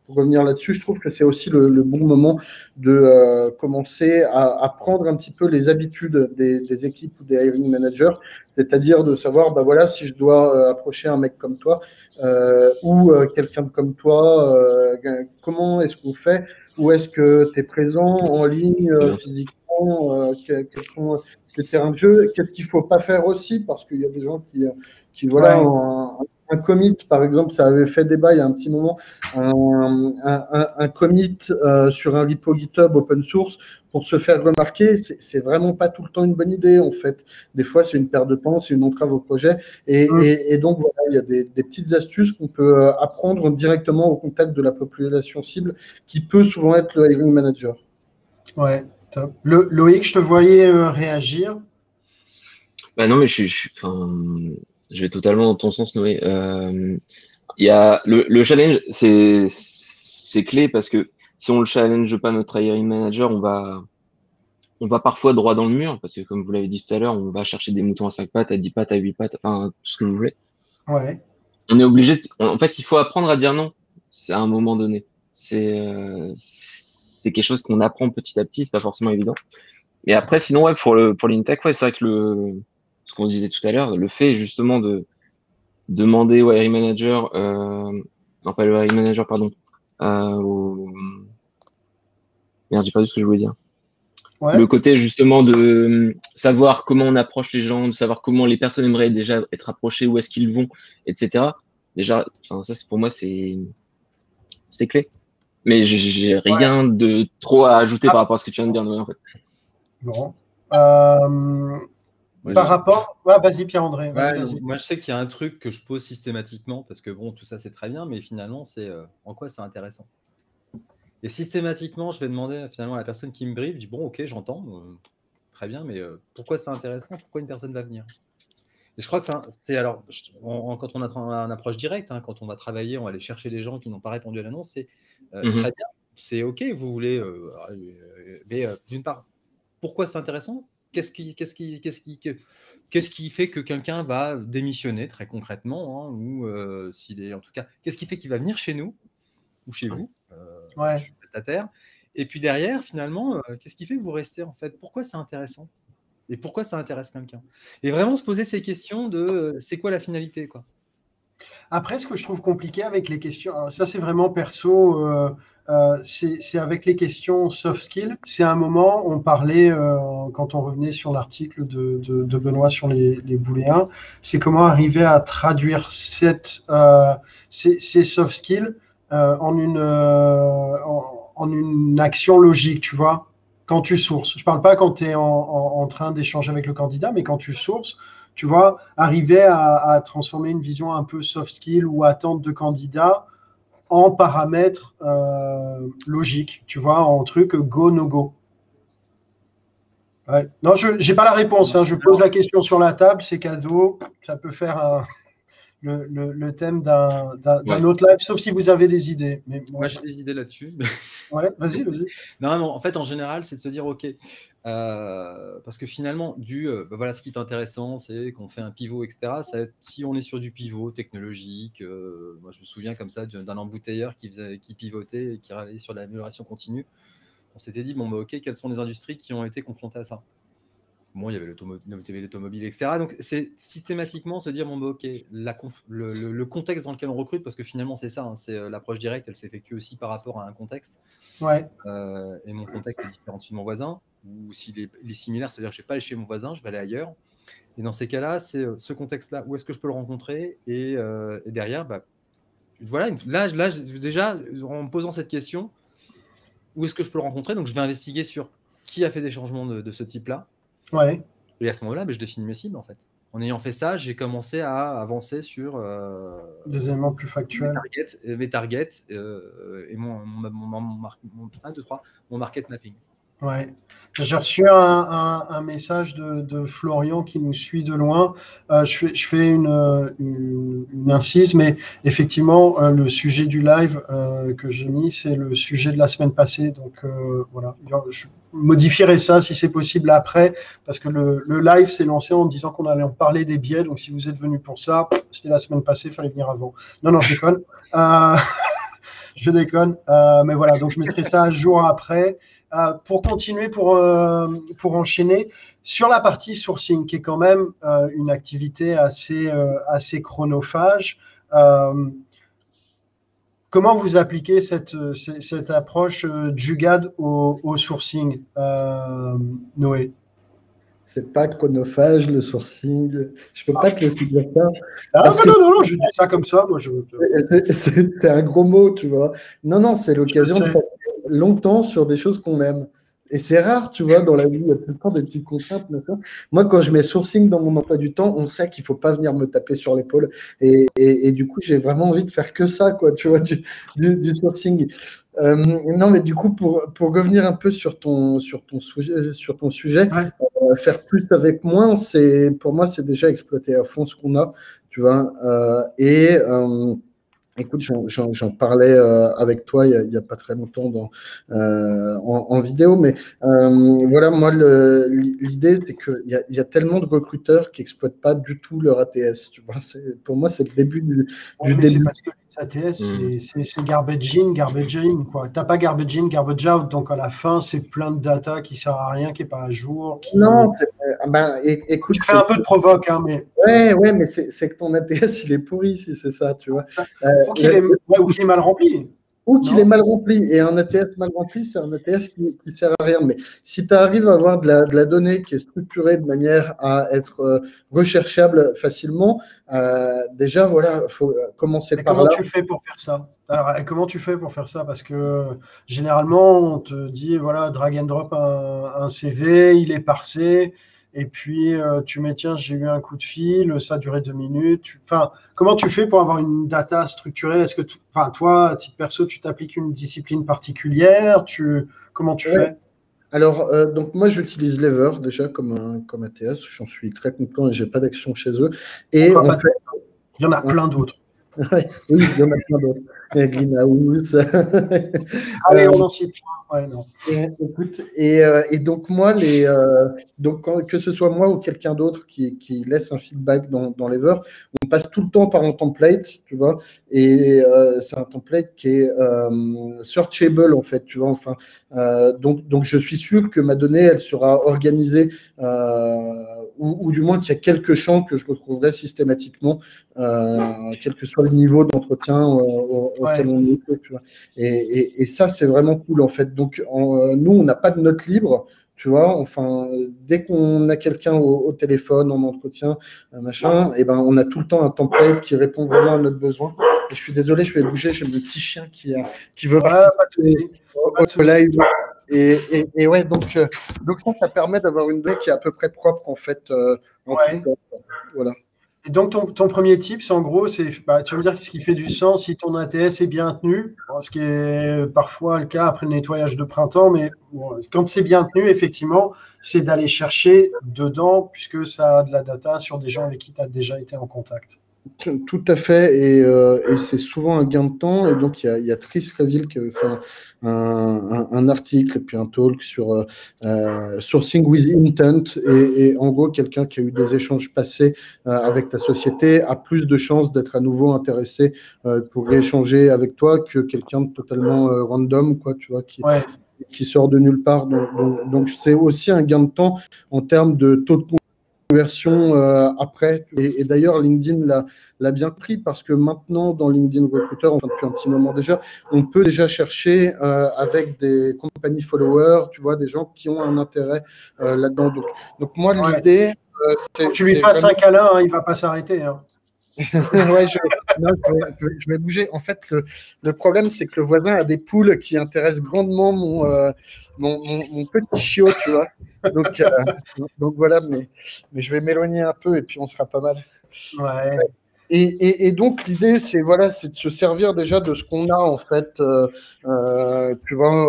pour revenir là-dessus, je trouve que c'est aussi le, bon moment de euh, commencer à, à, prendre un petit peu les habitudes des, des équipes ou des hiring managers, c'est-à-dire de savoir, bah voilà, si je dois euh, approcher un mec comme toi euh, ou euh, quelqu'un comme toi, comment est-ce qu'on fait Où est-ce que tu es présent en ligne, physiquement Quels sont les terrains de jeu Qu'est-ce qu'il faut pas faire aussi Parce qu'il y a des gens qui, qui voilà, un commit, par exemple, ça avait fait débat il y a un petit moment, un, commit euh, sur un repo GitHub open source pour se faire remarquer, c'est vraiment pas tout le temps une bonne idée en fait. Des fois, c'est une perte de temps, c'est une entrave au projet. Et, mm. donc, voilà, il y a des, petites astuces qu'on peut euh, apprendre directement au contact de la population cible, qui peut souvent être le hiring manager. Ouais, top. Le, Loïc, je te voyais euh, réagir. Bah non, mais je suis je vais totalement dans ton sens, Noé. Euh, il y a le, le challenge, c'est c'est clé parce que si on le challenge pas notre hiring manager, on va on va parfois droit dans le mur parce que comme vous l'avez dit tout à l'heure, on va chercher des moutons à 5 pattes, à 10 pattes, à 8 pattes, enfin tout ce que vous voulez. Ouais. On est obligé. en fait, il faut apprendre à dire non. C'est à un moment donné. C'est euh, c'est quelque chose qu'on apprend petit à petit. C'est pas forcément évident. Et après, sinon, ouais, pour le pour l'intech, ouais, c'est vrai que le ce qu'on se disait tout à l'heure, le fait justement de demander au hiring manager, euh, non pas le hiring manager, pardon, euh, au... merde, j'ai pas vu ce que je voulais dire. Le côté justement de savoir comment on approche les gens, de savoir comment les personnes aimeraient déjà être approchées, où est-ce qu'ils vont, etc. Déjà, ça c'est pour moi c'est c'est clé. Mais j'ai rien de trop à ajouter par rapport à ce que tu viens de dire, Noé, en fait. Bon. Euh, par rapport. Ouais, vas-y, Pierre-André. moi, je sais qu'il y a un truc que je pose systématiquement, parce que bon, tout ça, c'est très bien, mais finalement, c'est euh, en quoi c'est intéressant? Et systématiquement, je vais demander finalement à la personne qui me brief, je dis bon, ok, j'entends, euh, très bien, mais euh, pourquoi c'est intéressant? Pourquoi une personne va venir? Et je crois que c'est alors, quand on a une approche directe, hein, quand on va travailler, on va aller chercher les gens qui n'ont pas répondu à l'annonce, c'est mmh très bien, c'est ok, vous voulez, mais d'une part, pourquoi c'est intéressant? Qu'est-ce qui, qu'est-ce qui, qu'est-ce qui, qu'est-ce qui fait que quelqu'un va démissionner très concrètement, hein, ou euh, s'il est en tout cas, qu'est-ce qui fait qu'il va venir chez nous ou chez vous, euh, prestataire, et puis derrière, finalement, euh, qu'est-ce qui fait que vous restez en fait? Pourquoi c'est intéressant? Et pourquoi ça intéresse quelqu'un? Et vraiment se poser ces questions de c'est quoi la finalité quoi? Après, ce que je trouve compliqué avec les questions, ça c'est vraiment perso, euh, euh, c'est avec les questions soft skills. C'est un moment, on parlait, euh, quand on revenait sur l'article de, Benoît sur les, booléens, c'est comment arriver à traduire cette, ces, soft skills en, une, action logique, tu vois, quand tu sources. Je ne parle pas quand tu es en, en train d'échanger avec le candidat, mais quand tu sources tu vois, arriver à, transformer une vision un peu soft skill ou attente de candidat en paramètres euh, logiques, tu vois, en truc go, no go. Non, je n'ai pas la réponse. Hein. Je pose la question sur la table, c'est cadeau. Ça peut faire un, le, le, le, thème d'un ouais. autre live, sauf si vous avez des idées. Mais moi, moi j'ai des idées là-dessus. *laughs* Ouais, vas-y, vas-y. Non, non, en fait, en général, c'est de se dire, OK, euh, parce que finalement, du, euh, bah voilà, ce qui est intéressant, c'est qu'on fait un pivot, etc. Ça, si on est sur du pivot technologique, euh, moi, je me souviens comme ça d'un embouteilleur qui, faisait, qui pivotait et qui allait sur l'amélioration continue. On s'était dit, bon, bah, OK, quelles sont les industries qui ont été confrontées à ça? Bon, il y avait l'automobile, etc. Donc, c'est systématiquement se dire, bon, bah, OK, la le, le, le, contexte dans lequel on recrute, parce que finalement, c'est ça, hein, c'est euh, l'approche directe, elle s'effectue aussi par rapport à un contexte. Ouais. Euh, et mon contexte est différent de mon voisin, ou s'il est, est, similaire, c'est-à-dire que je ne vais pas aller chez mon voisin, je vais aller ailleurs. Et dans ces cas-là, c'est euh, ce contexte-là, où est-ce que je peux le rencontrer et, euh, et, derrière, bah, voilà, là, là, déjà, en me posant cette question, où est-ce que je peux le rencontrer? Donc, je vais investiguer sur qui a fait des changements de, de ce type-là Ouais. Et à ce moment-là, ben, je définis mes cibles en fait. En ayant fait ça, j'ai commencé à avancer sur euh, des éléments plus factuels. Mes targets, mes targets euh, et mon, mon, mon, mon, 1, 2, 3, mon market mapping. Ouais. J'ai reçu un, message de, Florian qui nous suit de loin. Euh, je, fais, une, incise, mais effectivement, euh, le sujet du live euh, que j'ai mis, c'est le sujet de la semaine passée. Donc voilà, je modifierai ça si c'est possible après, parce que le, le live s'est lancé en disant qu'on allait en parler des biais. Donc si vous êtes venu pour ça, c'était la semaine passée, il fallait venir avant. Non, non, je déconne. *laughs* je déconne. mais voilà, donc je mettrai ça un jour après. Euh, pour continuer, pour, euh, pour enchaîner, sur la partie sourcing, qui est quand même euh, une activité assez, assez chronophage, comment vous appliquez cette, cette approche Jugad au, au sourcing, Noé? C'est pas chronophage le sourcing. Je peux pas te laisser dire ça. Ah, non, non, non, je dis ça comme ça. Moi, je... *laughs* C'est un gros mot, tu vois. Non, non, c'est l'occasion de longtemps sur des choses qu'on aime. Et c'est rare, tu vois, dans la vie, il y a tout le temps des petites contraintes. Moi, quand je mets sourcing dans mon emploi du temps, on sait qu'il ne faut pas venir me taper sur l'épaule. Et, et, et, du coup, j'ai vraiment envie de faire que ça, quoi, tu vois, du, du, du sourcing. Euh, non, mais du coup, pour, pour revenir un peu sur ton, sur ton sujet, sur ton sujet ouais. euh, faire plus avec moins, c'est, pour moi, c'est déjà exploiter à fond ce qu'on a, tu vois. Euh, et Écoute, j'en parlais euh, avec toi il n'y a, a, pas très longtemps dans, euh, en, en, vidéo, mais euh, voilà, moi, l'idée, c'est qu'il y, y, a tellement de recruteurs qui n'exploitent pas du tout leur ATS. Tu vois, pour moi, c'est le début du, ouais, du début. Parce que les ATS, mmh. c'est garbage in, garbage in. Tu n'as pas garbage in, garbage out. Donc, à la fin, c'est plein de data qui ne sert à rien, qui n'est pas à jour. Qui... Non, ben, écoute. C'est un peu de provoque, hein, mais. Ouais, ouais, mais c'est que ton ATS, *laughs* il est pourri, si c'est ça, tu vois. Euh, ou qu'il est, ouais, qu est, mal rempli. Ou qu'il est mal rempli. Et un ATS mal rempli, c'est un ATS qui ne sert à rien. Mais si tu arrives à avoir de la, de la, donnée qui est structurée de manière à être euh, recherchable facilement, euh, déjà, voilà, il faut commencer Et par comment là. Comment tu fais pour faire ça? Alors, comment tu fais pour faire ça? Parce que généralement, on te dit, voilà, drag and drop un, un CV, il est parsé, et puis euh, tu mets tiens j'ai eu un coup de fil, ça a duré deux minutes. Enfin, comment tu fais pour avoir une data structurée Est-ce que, enfin toi, à titre perso, tu t'appliques une discipline particulière? Tu comment tu ouais. fais? Alors, euh, donc moi, j'utilise Lever déjà comme un, comme ATS. J'en suis très content et j'ai pas d'action chez eux. Et fait, il y en a plein d'autres. *laughs* Oui, il y en a plein d'autres. Greenhouse. *laughs* Allez, on en cite Ouais, non. Et, écoute, et, euh, et, donc moi, les, euh, donc quand, que ce soit moi ou quelqu'un d'autre qui, qui, laisse un feedback dans, dans Lever, on passe tout le temps par un template, tu vois, et euh, c'est un template qui est euh, searchable en fait, tu vois. Enfin, euh, donc donc je suis sûr que ma donnée, elle sera organisée ou, ou, du moins qu'il y a quelques champs que je retrouverai systématiquement, quel que soit le niveau d'entretien auquel on est. Tu vois. Et, et, et ça, c'est vraiment cool en fait. Donc, en, nous, on n'a pas de note libre, tu vois. Enfin, dès qu'on a quelqu'un au, au, téléphone, en entretien, machin, et ben, on a tout le temps un template qui répond vraiment à notre besoin. Et je suis désolé, je vais bouger, j'ai mon petit chien qui, qui veut participer au live. Et, et, et, ouais, donc, euh, donc ça, ça permet d'avoir une donnée qui est à peu près propre en fait. Euh, en ouais. tout cas. Voilà. Donc, ton, premier tip, c'est en gros, c'est, bah, tu vas me dire ce qui fait du sens si ton ATS est bien tenu, ce qui est parfois le cas après le nettoyage de printemps, mais quand c'est bien tenu, effectivement, c'est d'aller chercher dedans, puisque ça a de la data sur des gens avec qui tu as déjà été en contact. Tout à fait, euh, et, c'est souvent un gain de temps. Et donc, il y a, Tris Reville qui avait fait un, article et puis un talk sur euh, euh, Sourcing with Intent. Et, en gros, quelqu'un qui a eu des échanges passés avec ta société a plus de chances d'être à nouveau intéressé pour échanger avec toi que quelqu'un de totalement random, quoi, tu vois, qui, qui sort de nulle part. Donc, c'est aussi un gain de temps en termes de taux de version euh, après. Et, d'ailleurs, LinkedIn l'a bien pris parce que maintenant, dans LinkedIn Recruiter, enfin depuis un petit moment déjà, on peut déjà chercher euh, avec des compagnies followers, tu vois, des gens qui ont un intérêt euh, là-dedans. Donc, donc, moi, l'idée, c'est. Tu lui fasses un câlin, hein, il va pas s'arrêter. Hein. *laughs* ouais, je, je, vais bouger. En fait, le, problème, c'est que le voisin a des poules qui intéressent grandement mon, euh, mon, petit chiot, tu vois. Donc, euh, voilà, mais, mais je vais m'éloigner un peu et puis on sera pas mal. Ouais. Et, donc l'idée, c'est voilà, c'est de se servir déjà de ce qu'on a en fait. Euh, euh, tu vois,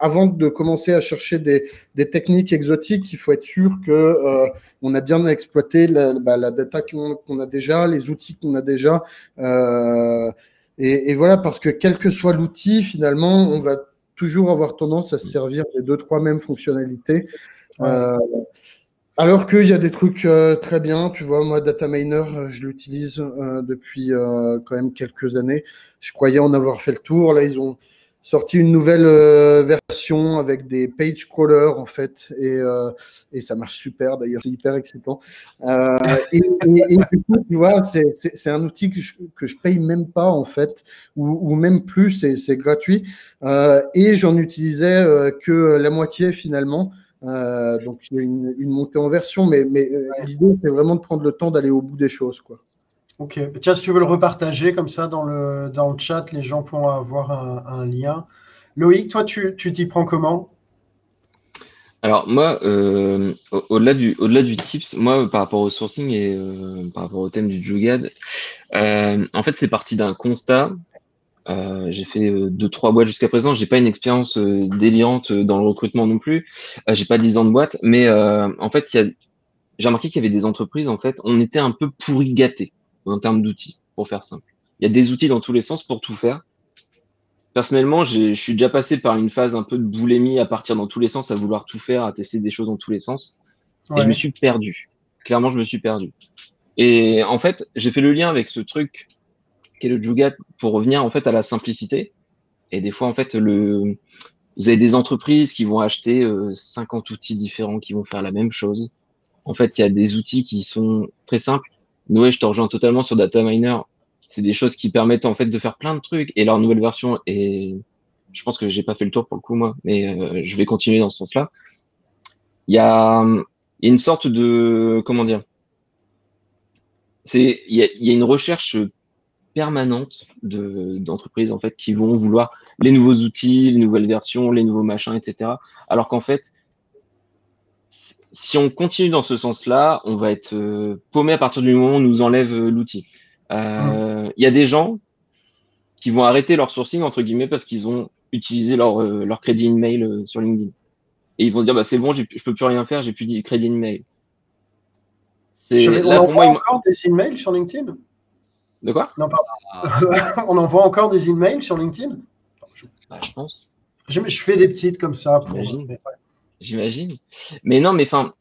avant de commencer à chercher des, techniques exotiques, il faut être sûr que euh, on a bien exploité la, bah, la data qu'on a déjà, les outils qu'on a déjà. Et, voilà, parce que quel que soit l'outil, finalement, on va toujours avoir tendance à se servir des deux trois mêmes fonctionnalités. Alors qu'il y a des trucs euh, très bien, tu vois, moi, Data Miner, euh, je l'utilise euh, depuis quand même quelques années. Je croyais en avoir fait le tour. Là, ils ont sorti une nouvelle version avec des page crawlers, en fait, et, ça marche super, d'ailleurs, c'est hyper excitant. Et, du coup, tu vois, c'est un outil que je, que je paye même pas, en fait, ou, ou même plus, c'est gratuit. et j'en utilisais que la moitié, finalement. Euh, donc il y a une, montée en version, mais, mais euh, l'idée c'est vraiment de prendre le temps d'aller au bout des choses. Quoi. Ok, tiens, si tu veux le repartager comme ça dans le, dans le chat, les gens pourront avoir un, lien. Loïc, toi, tu t'y prends comment? Alors moi, euh, au-delà du, au-delà du tips, moi par rapport au sourcing et par rapport au thème du Jugad, en fait c'est parti d'un constat euh, j'ai fait euh, deux trois boîtes jusqu'à présent. J'ai pas une expérience euh, délirante dans le recrutement non plus. j'ai pas dix ans de boîte, mais en fait, y a, j'ai remarqué qu'il y avait des entreprises. En fait, on était un peu pourri gâté en termes d'outils, pour faire simple. Il y a des outils dans tous les sens pour tout faire. Personnellement, je suis déjà passé par une phase un peu de boulémie à partir dans tous les sens, à vouloir tout faire, à tester des choses dans tous les sens. Et je me suis perdu. Clairement, je me suis perdu. Et en fait, j'ai fait le lien avec ce truc qui est le Jugat pour revenir en fait à la simplicité. Et des fois, en fait, le, vous avez des entreprises qui vont acheter 50 euh, outils différents qui vont faire la même chose. En fait, il y a des outils qui sont très simples. Noé, je te rejoins totalement sur Data Miner. C'est des choses qui permettent en fait de faire plein de trucs. Et leur nouvelle version est, je pense que j'ai pas fait le tour pour le coup moi, mais euh, je vais continuer dans ce sens-là. Il y a, une sorte de, comment dire, c'est, il y y a une recherche permanente d'entreprises en fait qui vont vouloir les nouveaux outils, les nouvelles versions, les nouveaux machins, etc. Alors qu'en fait, si on continue dans ce sens-là, on va être euh, paumé à partir du moment où on nous enlève euh, l'outil. Euh, il y a des gens qui vont arrêter leur sourcing entre guillemets parce qu'ils ont utilisé leur, leur crédit email sur LinkedIn. Et ils vont se dire bah c'est bon, je peux plus rien faire, j'ai plus de crédit email. on envoie encore des emails sur LinkedIn? De quoi? Non, pardon. Ah. *laughs* on envoie encore des emails sur LinkedIn? Bah, Je pense. Je, fais des petites comme ça. J'imagine. Mais non, mais enfin,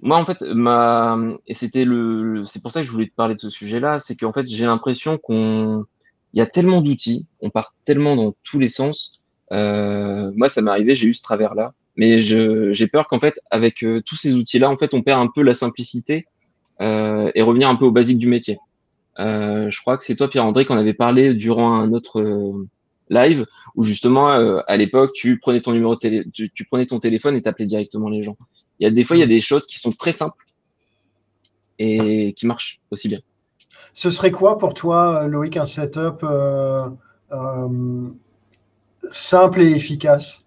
moi en fait, ma... et c'était le, c'est pour ça que je voulais te parler de ce sujet-là, c'est qu'en fait, j'ai l'impression qu'on, il y a tellement d'outils, on part tellement dans tous les sens. Euh, moi, ça m'est arrivé, j'ai eu ce travers-là, mais j'ai peur qu'en fait, avec euh, tous ces outils-là, en fait, on perd un peu la simplicité euh, et revenir un peu au basique du métier. Euh, je crois que c'est toi, Pierre-André, qu'on avait parlé durant un autre euh, live où justement, euh, à l'époque, tu prenais ton numéro télé, tu, prenais ton téléphone et t'appelais directement les gens. Il y a des fois, il y a des choses qui sont très simples et qui marchent aussi bien. Ce serait quoi pour toi, Loïc, un setup simple et efficace?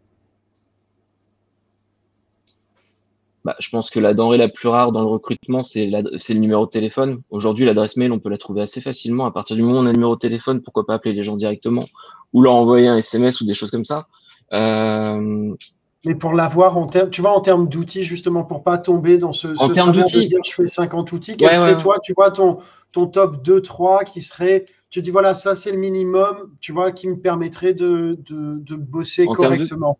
Bah, je pense que la denrée la plus rare dans le recrutement, c'est le numéro de téléphone. Aujourd'hui, l'adresse mail, on peut la trouver assez facilement. À partir du moment où on a un numéro de téléphone, pourquoi pas appeler les gens directement ou leur envoyer un SMS ou des choses comme ça. Euh, mais pour l'avoir en termes, tu vois, en termes d'outils, justement, pour pas tomber dans ce. En termes d'outils. Je fais 50 outils. Quel serait, toi, tu vois, ton, ton top 2, 3 qui serait. Tu dis, voilà, ça, c'est le minimum, tu vois, qui me permettrait de, de, de bosser correctement.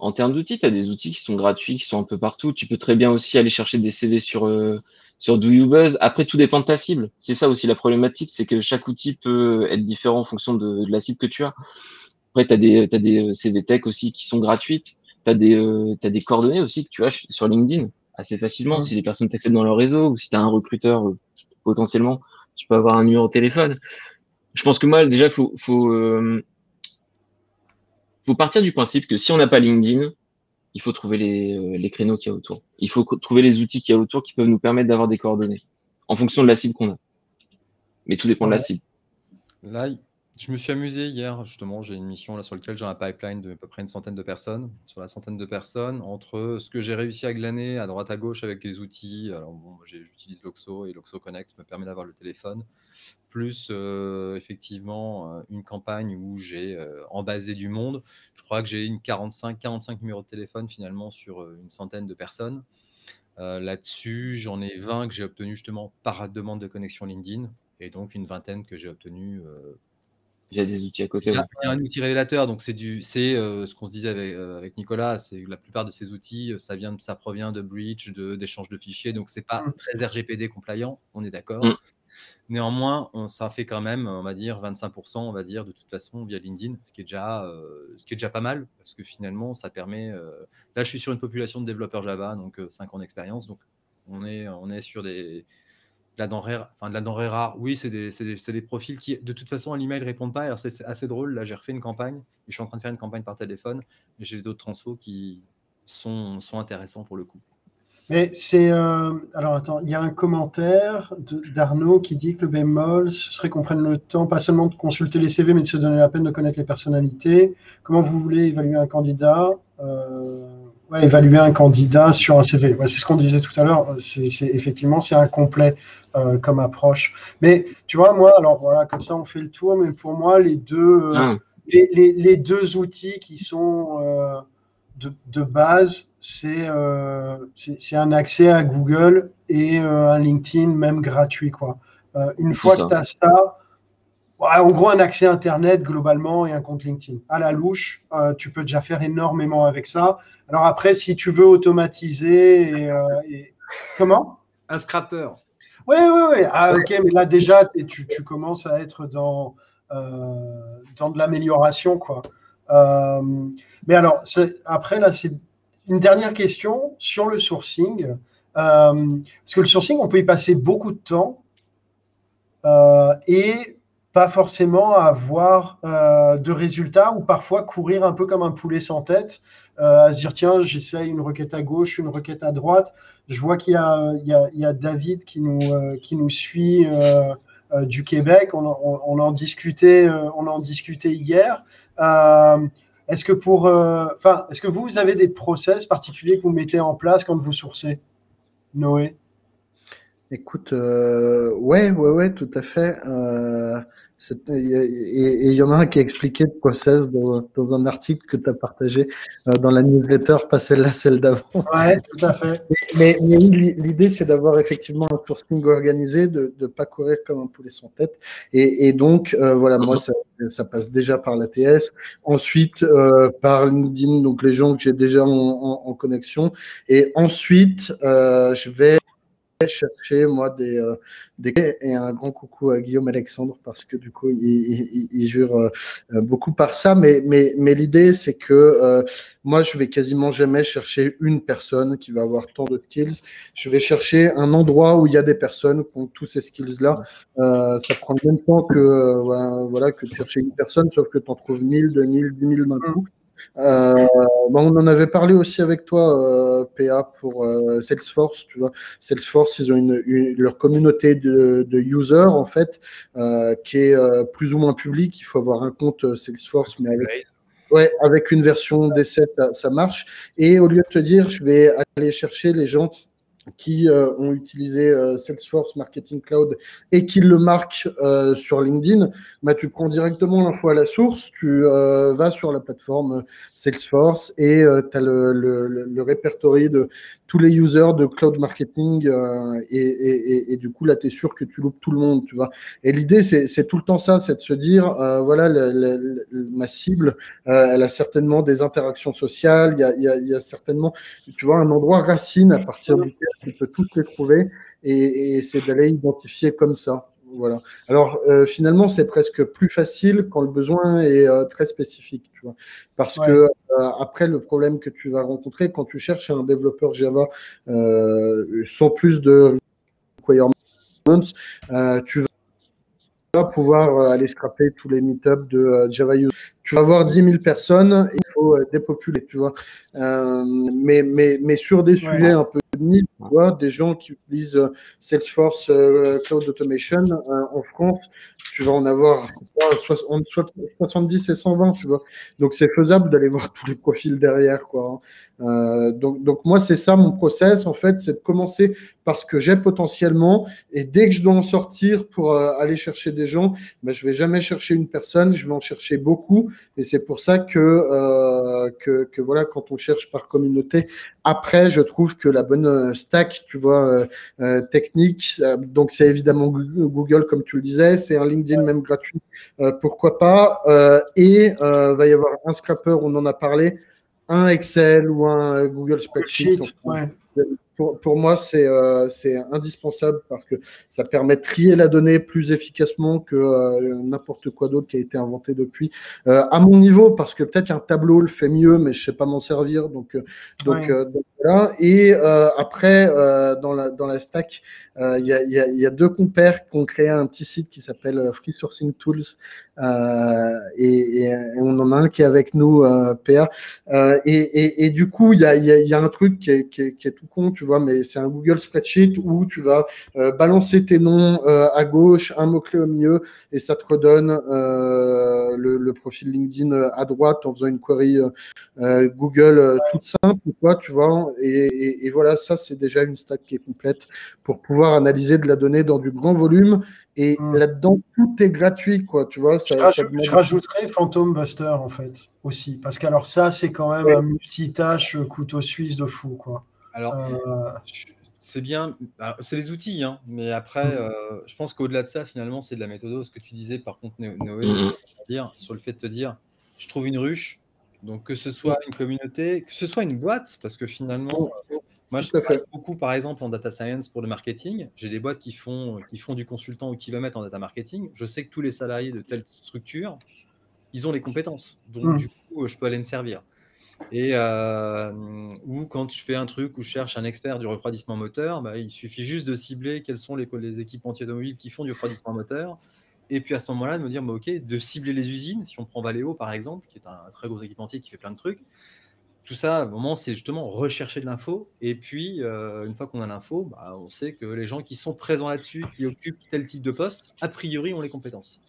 En termes d'outils, tu as des outils qui sont gratuits, qui sont un peu partout. Tu peux très bien aussi aller chercher des CV sur, euh, sur Do You Buzz. Après, tout dépend de ta cible. C'est ça aussi la problématique, c'est que chaque outil peut être différent en fonction de, de la cible que tu as. Après, tu as des, as des euh, CV Tech aussi qui sont gratuites. Tu as, euh, as, des coordonnées aussi que tu as sur LinkedIn assez facilement. Mmh. Si les personnes t'accèdent dans leur réseau ou si tu as un recruteur euh, potentiellement, tu peux avoir un numéro de téléphone. Je pense que moi, déjà, il faut, faut, faut partir du principe que si on n'a pas LinkedIn, il faut trouver les, euh, les créneaux qu'il y a autour. Il faut trouver les outils qu'il y a autour qui peuvent nous permettre d'avoir des coordonnées en fonction de la cible qu'on a. Mais tout dépend de la cible. Là, je me suis amusé hier, justement, j'ai une mission là sur laquelle j'ai un pipeline de à peu près une centaine de personnes. Sur la centaine de personnes, entre ce que j'ai réussi à glaner à droite à gauche avec les outils, alors bon, j'utilise Loxo et Loxo Connect me permet d'avoir le téléphone, plus euh, effectivement euh, une campagne où j'ai euh, embasé du monde. Je crois que j'ai une 45, 45 numéros de téléphone finalement sur une centaine de personnes. Là-dessus, j'en ai 20 que j'ai obtenus justement par demande de connexion LinkedIn et donc une vingtaine que j'ai obtenus il y a des outils à côté. Il y a, un outil révélateur, donc c'est du, c'est euh, ce qu'on se disait avec, euh, avec Nicolas, c'est la plupart de ces outils, euh, ça vient, ça provient de Breach, de d'échange de fichiers, donc c'est pas mmh. très RGPD compliant, on est d'accord. Mmh. Néanmoins, on, ça fait quand même, on va dire 25%, on va dire de toute façon via LinkedIn, ce qui est déjà, ce qui est déjà pas mal, parce que finalement, ça permet. là, je suis sur une population de développeurs Java, donc 5 ans d'expérience, donc on est, on est sur des la denrée, de la denrée rare, oui, c'est des, profils qui, de toute façon, à l'email ne répondent pas. Alors, c'est assez drôle. Là, j'ai refait une campagne. Et je suis en train de faire une campagne par téléphone. J'ai d'autres transfos qui sont, sont intéressants pour le coup. Mais c'est. Euh, alors, attends, il y a un commentaire d'Arnaud qui dit que le bémol, ce serait qu'on prenne le temps, pas seulement de consulter les CV, mais de se donner la peine de connaître les personnalités. Comment vous voulez évaluer un candidat? Euh, évaluer un candidat sur un CV. c'est ce qu'on disait tout à l'heure. C'est, effectivement, c'est incomplet euh, comme approche. Mais tu vois, moi, alors voilà, comme ça, on fait le tour. Mais pour moi, les deux, euh, ah. les, les, deux outils qui sont euh, de, de, base, c'est, c'est, un accès à Google et un LinkedIn, même gratuit. Quoi. une fois que tu as ça, en gros, un accès Internet globalement et un compte LinkedIn. À la louche, euh, tu peux déjà faire énormément avec ça. Alors après, si tu veux automatiser, et, euh, comment? Un scrapper. Oui, oui, oui. Ah, ok, mais là déjà, tu, tu, commences à être dans, euh, dans de l'amélioration, quoi. mais alors, après, là, c'est une dernière question sur le sourcing. parce que le sourcing, on peut y passer beaucoup de temps. et pas forcément avoir euh, de résultats ou parfois courir un peu comme un poulet sans tête, euh, à se dire tiens, j'essaye une requête à gauche, une requête à droite. Je vois qu'il y, a David qui nous, euh, qui nous suit du Québec. On, en discutait, on en discutait hier. est-ce que pour, est-ce que vous avez des process particuliers que vous mettez en place quand vous sourcez, Noé? Écoute, euh, ouais, ouais, ouais, tout à fait. Euh, et il y en a un qui a expliqué le process dans, dans un article que tu as partagé euh, dans la newsletter, pas celle-là, celle d'avant. Ouais, tout à fait. *laughs* Mais, mais l'idée, c'est d'avoir effectivement un sourcing organisé, de ne pas courir comme un poulet sans tête. Et, et donc, euh, voilà, moi, ça, ça, passe déjà par l'ATS, ensuite euh, par LinkedIn, donc les gens que j'ai déjà en, en, en, connexion. Et ensuite, je vais chercher moi des, euh, des et un grand coucou à Guillaume Alexandre parce que du coup il, il, jure euh, euh, beaucoup par ça. Mais mais mais l'idée c'est que moi je vais quasiment jamais chercher une personne qui va avoir tant de skills. Je vais chercher un endroit où il y a des personnes qui ont tous ces skills là ça prend le même temps que voilà que de chercher une personne sauf que tu en trouves 1000 2000 10 000 d'un coup euh, on en avait parlé aussi avec toi, euh, PA, pour euh, Salesforce. Tu vois, Salesforce, ils ont une, leur communauté de, de, users en fait, qui est plus ou moins publique. Il faut avoir un compte Salesforce, mais avec Ouais, avec une version d'essai, ça, ça marche. Et au lieu de te dire, je vais aller chercher les gens qui euh, ont utilisé euh, Salesforce Marketing Cloud et qui le marquent euh, sur LinkedIn, bah, tu prends directement l'info à la source, tu vas sur la plateforme Salesforce et tu as le, le, le, répertoire de tous les users de cloud marketing et, et, et, du coup là, tu es sûr que tu loupes tout le monde. Tu vois. Et l'idée, c'est tout le temps ça, c'est de se dire, voilà, ma cible, elle a certainement des interactions sociales, il y a, y, a, y a, certainement, tu vois, un endroit racine à partir duquel tu peux toutes les trouver et, c'est d'aller identifier comme ça. Voilà. Alors euh, finalement, c'est presque plus facile quand le besoin est euh, très spécifique, tu vois. Parce que euh, après, le problème que tu vas rencontrer quand tu cherches un développeur Java sans plus de requirements, tu vas pouvoir aller scraper tous les meetups de Java Use. Tu vas avoir 10 000 personnes, il faut dépopuler, tu vois. mais, mais, mais sur des sujets un peu des gens qui utilisent euh, Salesforce euh, Cloud Automation euh, en France, tu vas en avoir entre 70 et 120, tu vois. Donc c'est faisable d'aller *laughs* voir tous les profils derrière, quoi. Hein. donc, donc moi c'est ça mon process en fait, c'est de commencer par ce que j'ai potentiellement et dès que je dois en sortir pour aller chercher des gens, ben, je vais jamais chercher une personne, je vais en chercher beaucoup et c'est pour ça que, que, que voilà quand on cherche par communauté, après je trouve que la bonne euh, stack, tu vois, euh, euh, technique. Donc, c'est évidemment Google, comme tu le disais. C'est un LinkedIn même gratuit. pourquoi pas Et va y avoir un scrapper, on en a parlé, un Excel ou un Google Spreadsheet pour, moi, euh, c'est indispensable parce que ça permet de trier la donnée plus efficacement que euh, n'importe quoi d'autre qui a été inventé depuis. Euh, à mon niveau, parce que peut-être un tableau le fait mieux, mais je sais pas m'en servir. Donc, donc, voilà. Et après, dans, la, dans la stack, il y a, y, a, deux compères qui ont créé un petit site qui s'appelle Free Sourcing Tools. Et, et, on en a un qui est avec nous, PA. Et, et, du coup, il y a, y a, un truc qui est, qui est, qui est tout con, tu vois mais c'est un Google Spreadsheet où tu vas euh, balancer tes noms euh, à gauche, un mot-clé au milieu, et ça te redonne euh, le, profil LinkedIn à droite en faisant une query Google toute simple, quoi, tu vois. Et, voilà, ça, c'est déjà une stack qui est complète pour pouvoir analyser de la donnée dans du grand volume. Et hmm. là-dedans, tout est gratuit, quoi, tu vois. Ça, je, rajouterais Phantom Buster, en fait, aussi. Parce qu'alors ça, c'est quand même un multitâche couteau suisse de fou, quoi. Alors, euh. c'est bien, c'est les outils, hein, mais après, mmh. euh, je pense qu'au-delà de ça, finalement, c'est de la méthode. Ce que tu disais, par contre, Noé, mmh. dire, sur le fait de te dire, je trouve une ruche, donc que ce soit une communauté, que ce soit une boîte, parce que finalement, moi, je travaille beaucoup, par exemple, en data science pour le marketing. J'ai des boîtes qui font, qui font du consultant ou qui kilomètre en data marketing. Je sais que tous les salariés de telle structure, ils ont les compétences. Donc, mmh. du coup, je peux aller me servir. Et euh, ou quand je fais un truc où je cherche un expert du refroidissement moteur, bah, il suffit juste de cibler quelles sont les, les équipementiers automobiles qui font du refroidissement moteur. Et puis à ce moment-là, de me dire, bah, OK, de cibler les usines, si on prend Valeo par exemple, qui est un très gros équipementier qui fait plein de trucs. Tout ça, à un moment, c'est justement rechercher de l'info. Et puis, euh, une fois qu'on a l'info, bah, on sait que les gens qui sont présents là-dessus, qui occupent tel type de poste, a priori ont les compétences.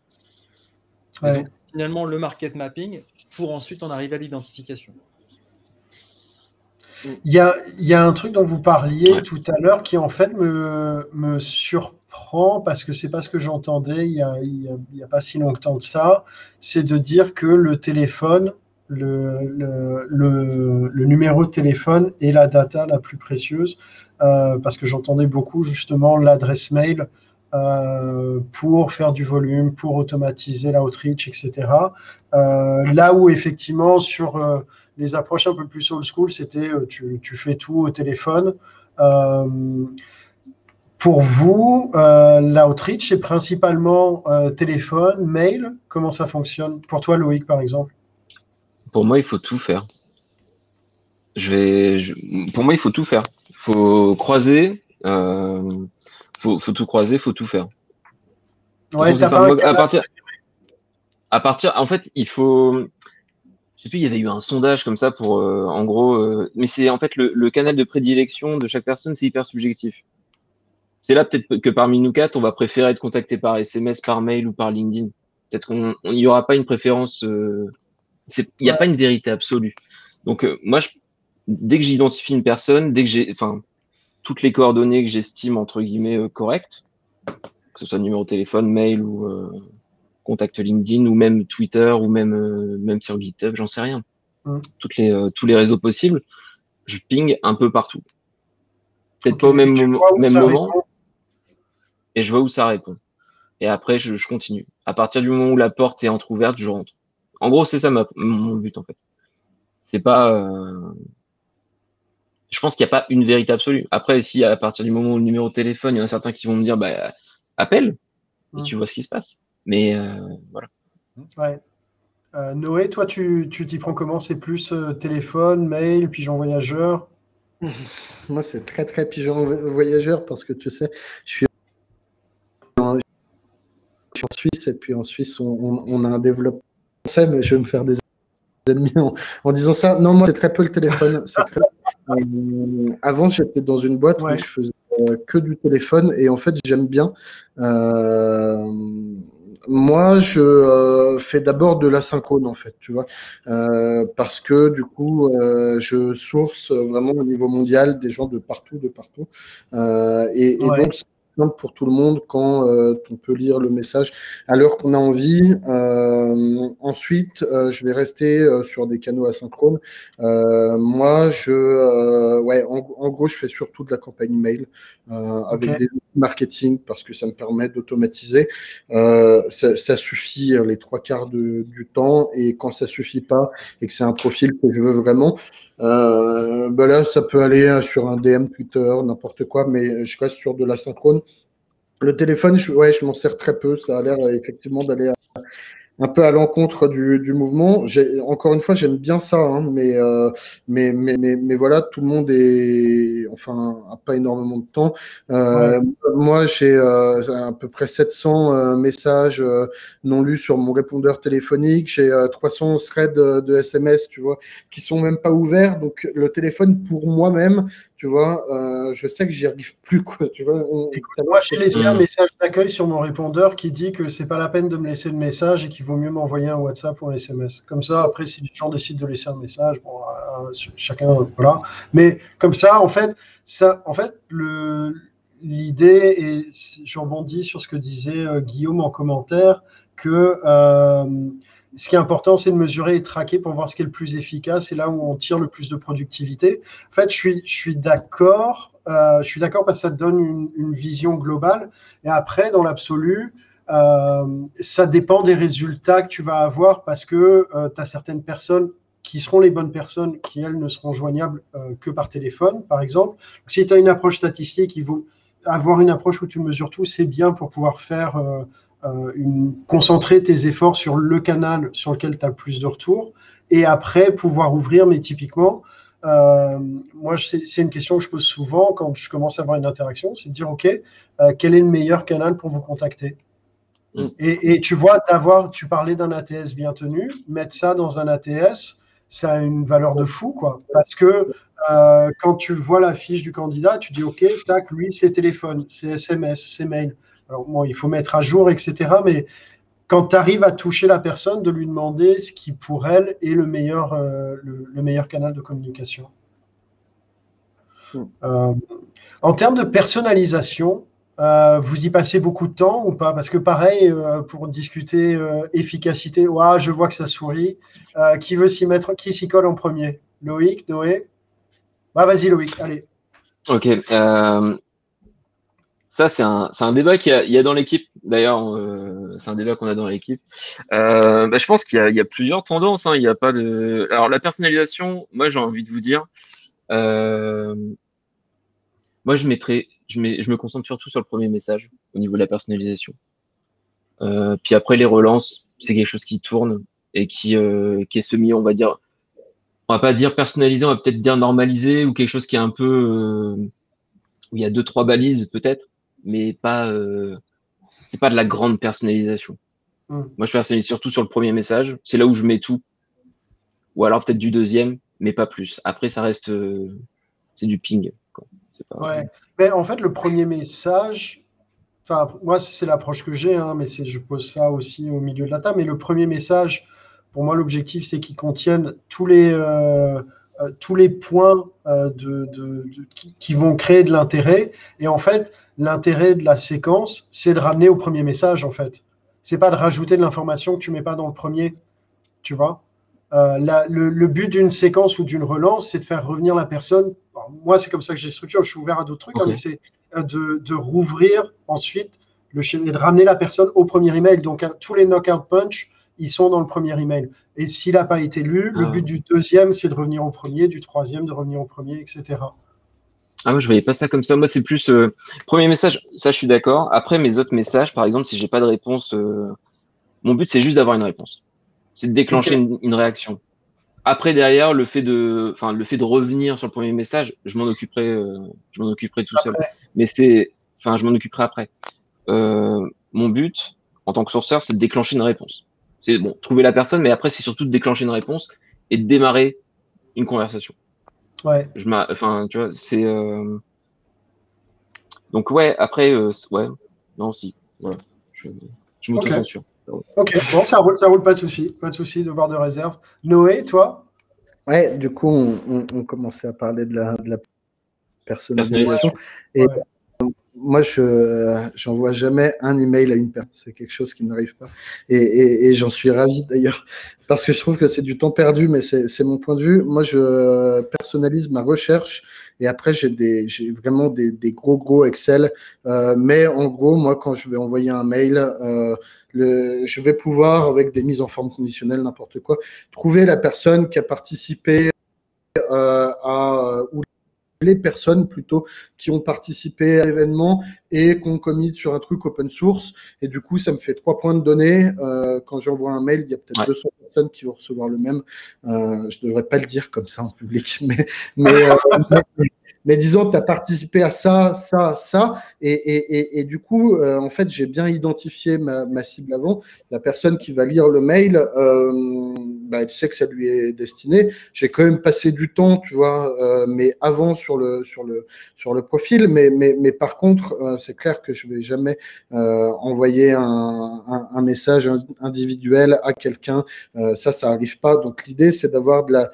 Donc, finalement, le market mapping pour ensuite en arriver à l'identification. Il y a, y a, un truc dont vous parliez tout à l'heure qui en fait me, me surprend parce que c'est pas ce que j'entendais il n'y a, a, a, pas si longtemps de ça, c'est de dire que le téléphone, le, le, le, numéro de téléphone est la data la plus précieuse euh, parce que j'entendais beaucoup justement l'adresse mail euh, pour faire du volume, pour automatiser l'outreach, etc. Euh, là où effectivement sur les approches un peu plus old school, c'était euh, tu, tu, fais tout au téléphone. Euh, pour vous, euh, l'outreach, c'est principalement téléphone, mail. Comment ça fonctionne? Pour toi, Loïc, par exemple Pour moi, il faut tout faire. Je vais, Pour moi, il faut tout faire. Il faut croiser. Euh... Faut, faut tout croiser, il faut tout faire. Ouais, à partir, à partir, en fait, il faut, je sais plus, il y avait eu un sondage comme ça pour, euh, en gros, euh, mais c'est en fait le, canal de prédilection de chaque personne, c'est hyper subjectif. C'est là peut-être que parmi nous quatre, on va préférer être contacté par SMS, par mail ou par LinkedIn. Peut-être qu'il n'y aura pas une préférence euh, Il n'y a Ouais. pas une vérité absolue. Donc, euh, moi, je- dès que j'identifie une personne, dès que j'ai, enfin, toutes les coordonnées que j'estime entre guillemets euh, correctes, que ce soit numéro de téléphone, mail ou euh, contact LinkedIn ou même Twitter ou même euh, même sur GitHub, j'en sais rien. Mm. Toutes les euh, tous les réseaux possibles, je ping un peu partout. Peut-être pas au même, moment- même et je vois où ça répond. Et après, je, je continue. À partir du moment où la porte est entrouverte, je rentre. En gros, c'est ça ma, mon but en fait. C'est pas. euh, Je pense qu'il n'y a pas une vérité absolue. Après, si à partir du moment où le numéro de téléphone, il y en a certains qui vont me dire, bah, appelle et Mm. tu vois ce qui se passe. Mais euh, voilà. Ouais. Euh, Noé, toi, tu tu t'y prends comment? C'est plus euh, téléphone, mail, pigeon voyageur? *laughs* Moi, c'est très, très pigeon vo- voyageur parce que tu sais, je suis en, Suisse et puis en Suisse, on, on- on a un développement français, mais je vais me faire des ennemis en, en disant ça. Non, moi, c'est très peu le téléphone. *laughs* Très- Euh, avant, j'étais dans une boîte Ouais. où je faisais que du téléphone et en fait, j'aime bien. Euh, moi, je euh, fais d'abord de l'asynchrone en fait, tu vois, Euh, parce que du coup, euh, je source vraiment au niveau mondial des gens de partout, de partout, Euh, et, et Ouais. donc simple pour tout le monde quand euh, on peut lire le message à l'heure qu'on a envie. Euh, ensuite, euh, je vais rester sur des canaux asynchrones. Moi, je, ouais, en, en gros, je fais surtout de la campagne mail avec des marketing parce que ça me permet d'automatiser. Euh, ça, ça suffit les trois quarts de- du temps et quand ça suffit pas et que c'est un profil que je veux vraiment, euh, ben là, ça peut aller sur un DM Twitter, n'importe quoi, mais je reste sur de la synchrone. Le téléphone, je, ouais, je m'en sers très peu. Ça a l'air euh, effectivement d'aller à- un peu à l'encontre du, du mouvement. Encore une fois, j'aime bien ça, hein, mais, euh, mais, mais, mais, mais voilà, tout le monde est, enfin, a pas énormément de temps. Euh, Moi, j'ai euh, à peu près 700 euh, messages euh, non lus sur mon répondeur téléphonique. J'ai euh, 300 threads de, de SMS, tu vois, qui sont même pas ouverts. Donc, le téléphone, pour moi-même, tu vois, euh, je sais que j'y arrive plus, quoi. Tu vois, on- Écoute, moi, j'ai laissé un message d'accueil sur mon répondeur qui dit que c'est pas la peine de me laisser de message et qu'il vaut mieux m'envoyer un WhatsApp ou un SMS. Comme ça, après, si les gens décident de laisser un message, bon, euh, ch- chacun, voilà. Mais comme ça, en fait, ça, en fait, le, l'idée, et je rebondis sur ce que disait euh, Guillaume en commentaire, que ce qui est important, c'est de mesurer et traquer pour voir ce qui est le plus efficace et là où on tire le plus de productivité. En fait, je suis, d'accord. euh, je suis d'accord parce que ça donne une, vision globale. Et après, dans l'absolu, euh, ça dépend des résultats que tu vas avoir parce que tu as certaines personnes qui seront les bonnes personnes qui, elles, ne seront joignables euh, que par téléphone, par exemple. Donc, si tu as une approche statistique, avoir une approche où tu mesures tout, c'est bien pour pouvoir faire euh, une, concentrer tes efforts sur le canal sur lequel tu as le plus de retours et après pouvoir ouvrir, mais typiquement, euh, moi, c'est c'est une question que je pose souvent quand je commence à avoir une interaction, c'est de dire, OK, euh, quel est le meilleur canal pour vous contacter? Mm. et, et tu vois, d'avoir, tu parlais d'un ATS bien tenu, mettre ça dans un ATS, ça a une valeur de fou, quoi. Parce que euh, quand tu vois la fiche du candidat, tu dis, OK, tac, lui, c'est téléphone, c'est SMS, c'est mail. Alors, bon, il faut mettre à jour, etc. Mais quand tu arrives à toucher la personne, de lui demander ce qui, pour elle, est le meilleur, euh, le, le meilleur canal de communication. Mm. Euh, en termes de personnalisation, euh, vous y passez beaucoup de temps ou pas? Parce que pareil, euh, pour discuter euh, efficacité, ouah, je vois que ça sourit. Euh, qui veut s'y mettre Qui s'y colle en premier? Loïc, Noé? Bah, Vas-y Loïc, allez. Ok. Ça, c'est un, un débat qu'il y y a dans l'équipe. D'ailleurs, euh, c'est un débat qu'on a dans l'équipe. Euh, bah, je pense qu'il y y a plusieurs tendances. hein. Il y a pas de. Alors, la personnalisation, moi, j'ai envie de vous dire. euh, moi, je mettrais, je, je me concentre surtout sur le premier message au niveau de la personnalisation. Euh, puis après, les relances, c'est quelque chose qui tourne et qui, euh, qui est semi, on va dire, on va pas dire personnalisé, on va peut-être dire normalisé ou quelque chose qui est un peu euh, où il y a deux trois balises peut-être, mais pas euh, c'est pas de la grande personnalisation. Mm. Moi, je personnalise surtout sur le premier message, c'est là où je mets tout, ou alors peut-être du deuxième, mais pas plus. Après, ça reste euh, c'est du ping. quoi. C'est pas- Ouais. Mais en fait, le premier message, enfin, moi, c'est l'approche que j'ai, hein, mais c'est- je pose ça aussi au milieu de la table. Mais le premier message, Pour moi, l'objectif, c'est qu'ils contiennent tous les, tous les points de, qui, qui vont créer de l'intérêt. Et en fait, l'intérêt de la séquence, c'est de ramener au premier message, en fait. C'est pas de rajouter de l'information que tu mets pas dans le premier, tu vois. Euh, le, but d'une séquence ou d'une relance, c'est de faire revenir la personne. moi, c'est comme ça que j'ai structuré. Je suis ouvert à d'autres trucs, hein, mais c'est euh, de, rouvrir ensuite le et de ramener la personne au premier email. Donc, tous les knockout punch, ils sont dans le premier email. Et s'il n'a pas été lu, le ah. but du deuxième, c'est de revenir au premier, du troisième, de revenir au premier, etc. Ah, moi, je voyais pas ça comme ça. Moi, c'est plus euh, premier message. Ça, je suis d'accord. Après, mes autres messages, par exemple, si j'ai pas de réponse, mon but, c'est juste d'avoir une réponse c'est de déclencher une, réaction. Après, derrière, le fait de, enfin, le fait de revenir sur le premier message, je m'en occuperai, euh, je m'en occuperai tout seul. Mais c'est, enfin, je m'en occuperai après. Euh, mon but, en tant que sourceur, c'est de déclencher une réponse. C'est bon, trouver la personne, mais après, c'est surtout de déclencher une réponse et de démarrer une conversation. Ouais. Je enfin, tu vois, c'est. Euh... Donc ouais, après, euh, ouais, non, si, voilà, je, je m'auto-censure. Ok, bon, ça roule, ça roule, pas de souci, pas de souci, devoir de réserve. Noé, toi? Ouais, du coup, on, commençait à parler de la, de la personnalisation. Et moi, je j'envoie jamais un email à une personne. C'est quelque chose qui n'arrive pas. Et, j'en suis ravi d'ailleurs, parce que je trouve que c'est du temps perdu, mais c'est mon point de vue. Moi, je personnalise ma recherche et après, j'ai vraiment des, gros, gros Excel. Euh, mais en gros, moi, quand je vais envoyer un mail, euh, le, je vais pouvoir, avec des mises en forme conditionnelle, n'importe quoi, trouver la personne qui a participé euh, à ou les personnes plutôt qui ont participé à l'événement et qui ont commis sur un truc open source. Et du coup, ça me fait trois points de données. Euh, quand j'envoie un mail, il y a peut-être 200 personnes qui vont recevoir le même. Euh, je ne devrais pas le dire comme ça en public, *laughs* mais, mais, euh, mais disons, tu as participé à ça, ça, ça. Et, et, et, du coup, euh, en fait, j'ai bien identifié ma, ma, cible avant. La personne qui va lire le mail, euh, bah, tu sais que ça lui est destiné. J'ai quand même passé du temps, tu vois, euh, mais avant sur le, sur le, sur le profil. Mais, mais, mais par contre, euh, c'est clair que je vais jamais euh, envoyer un, un, un, message individuel à quelqu'un. ça, ça arrive pas. Donc, l'idée, c'est d'avoir de la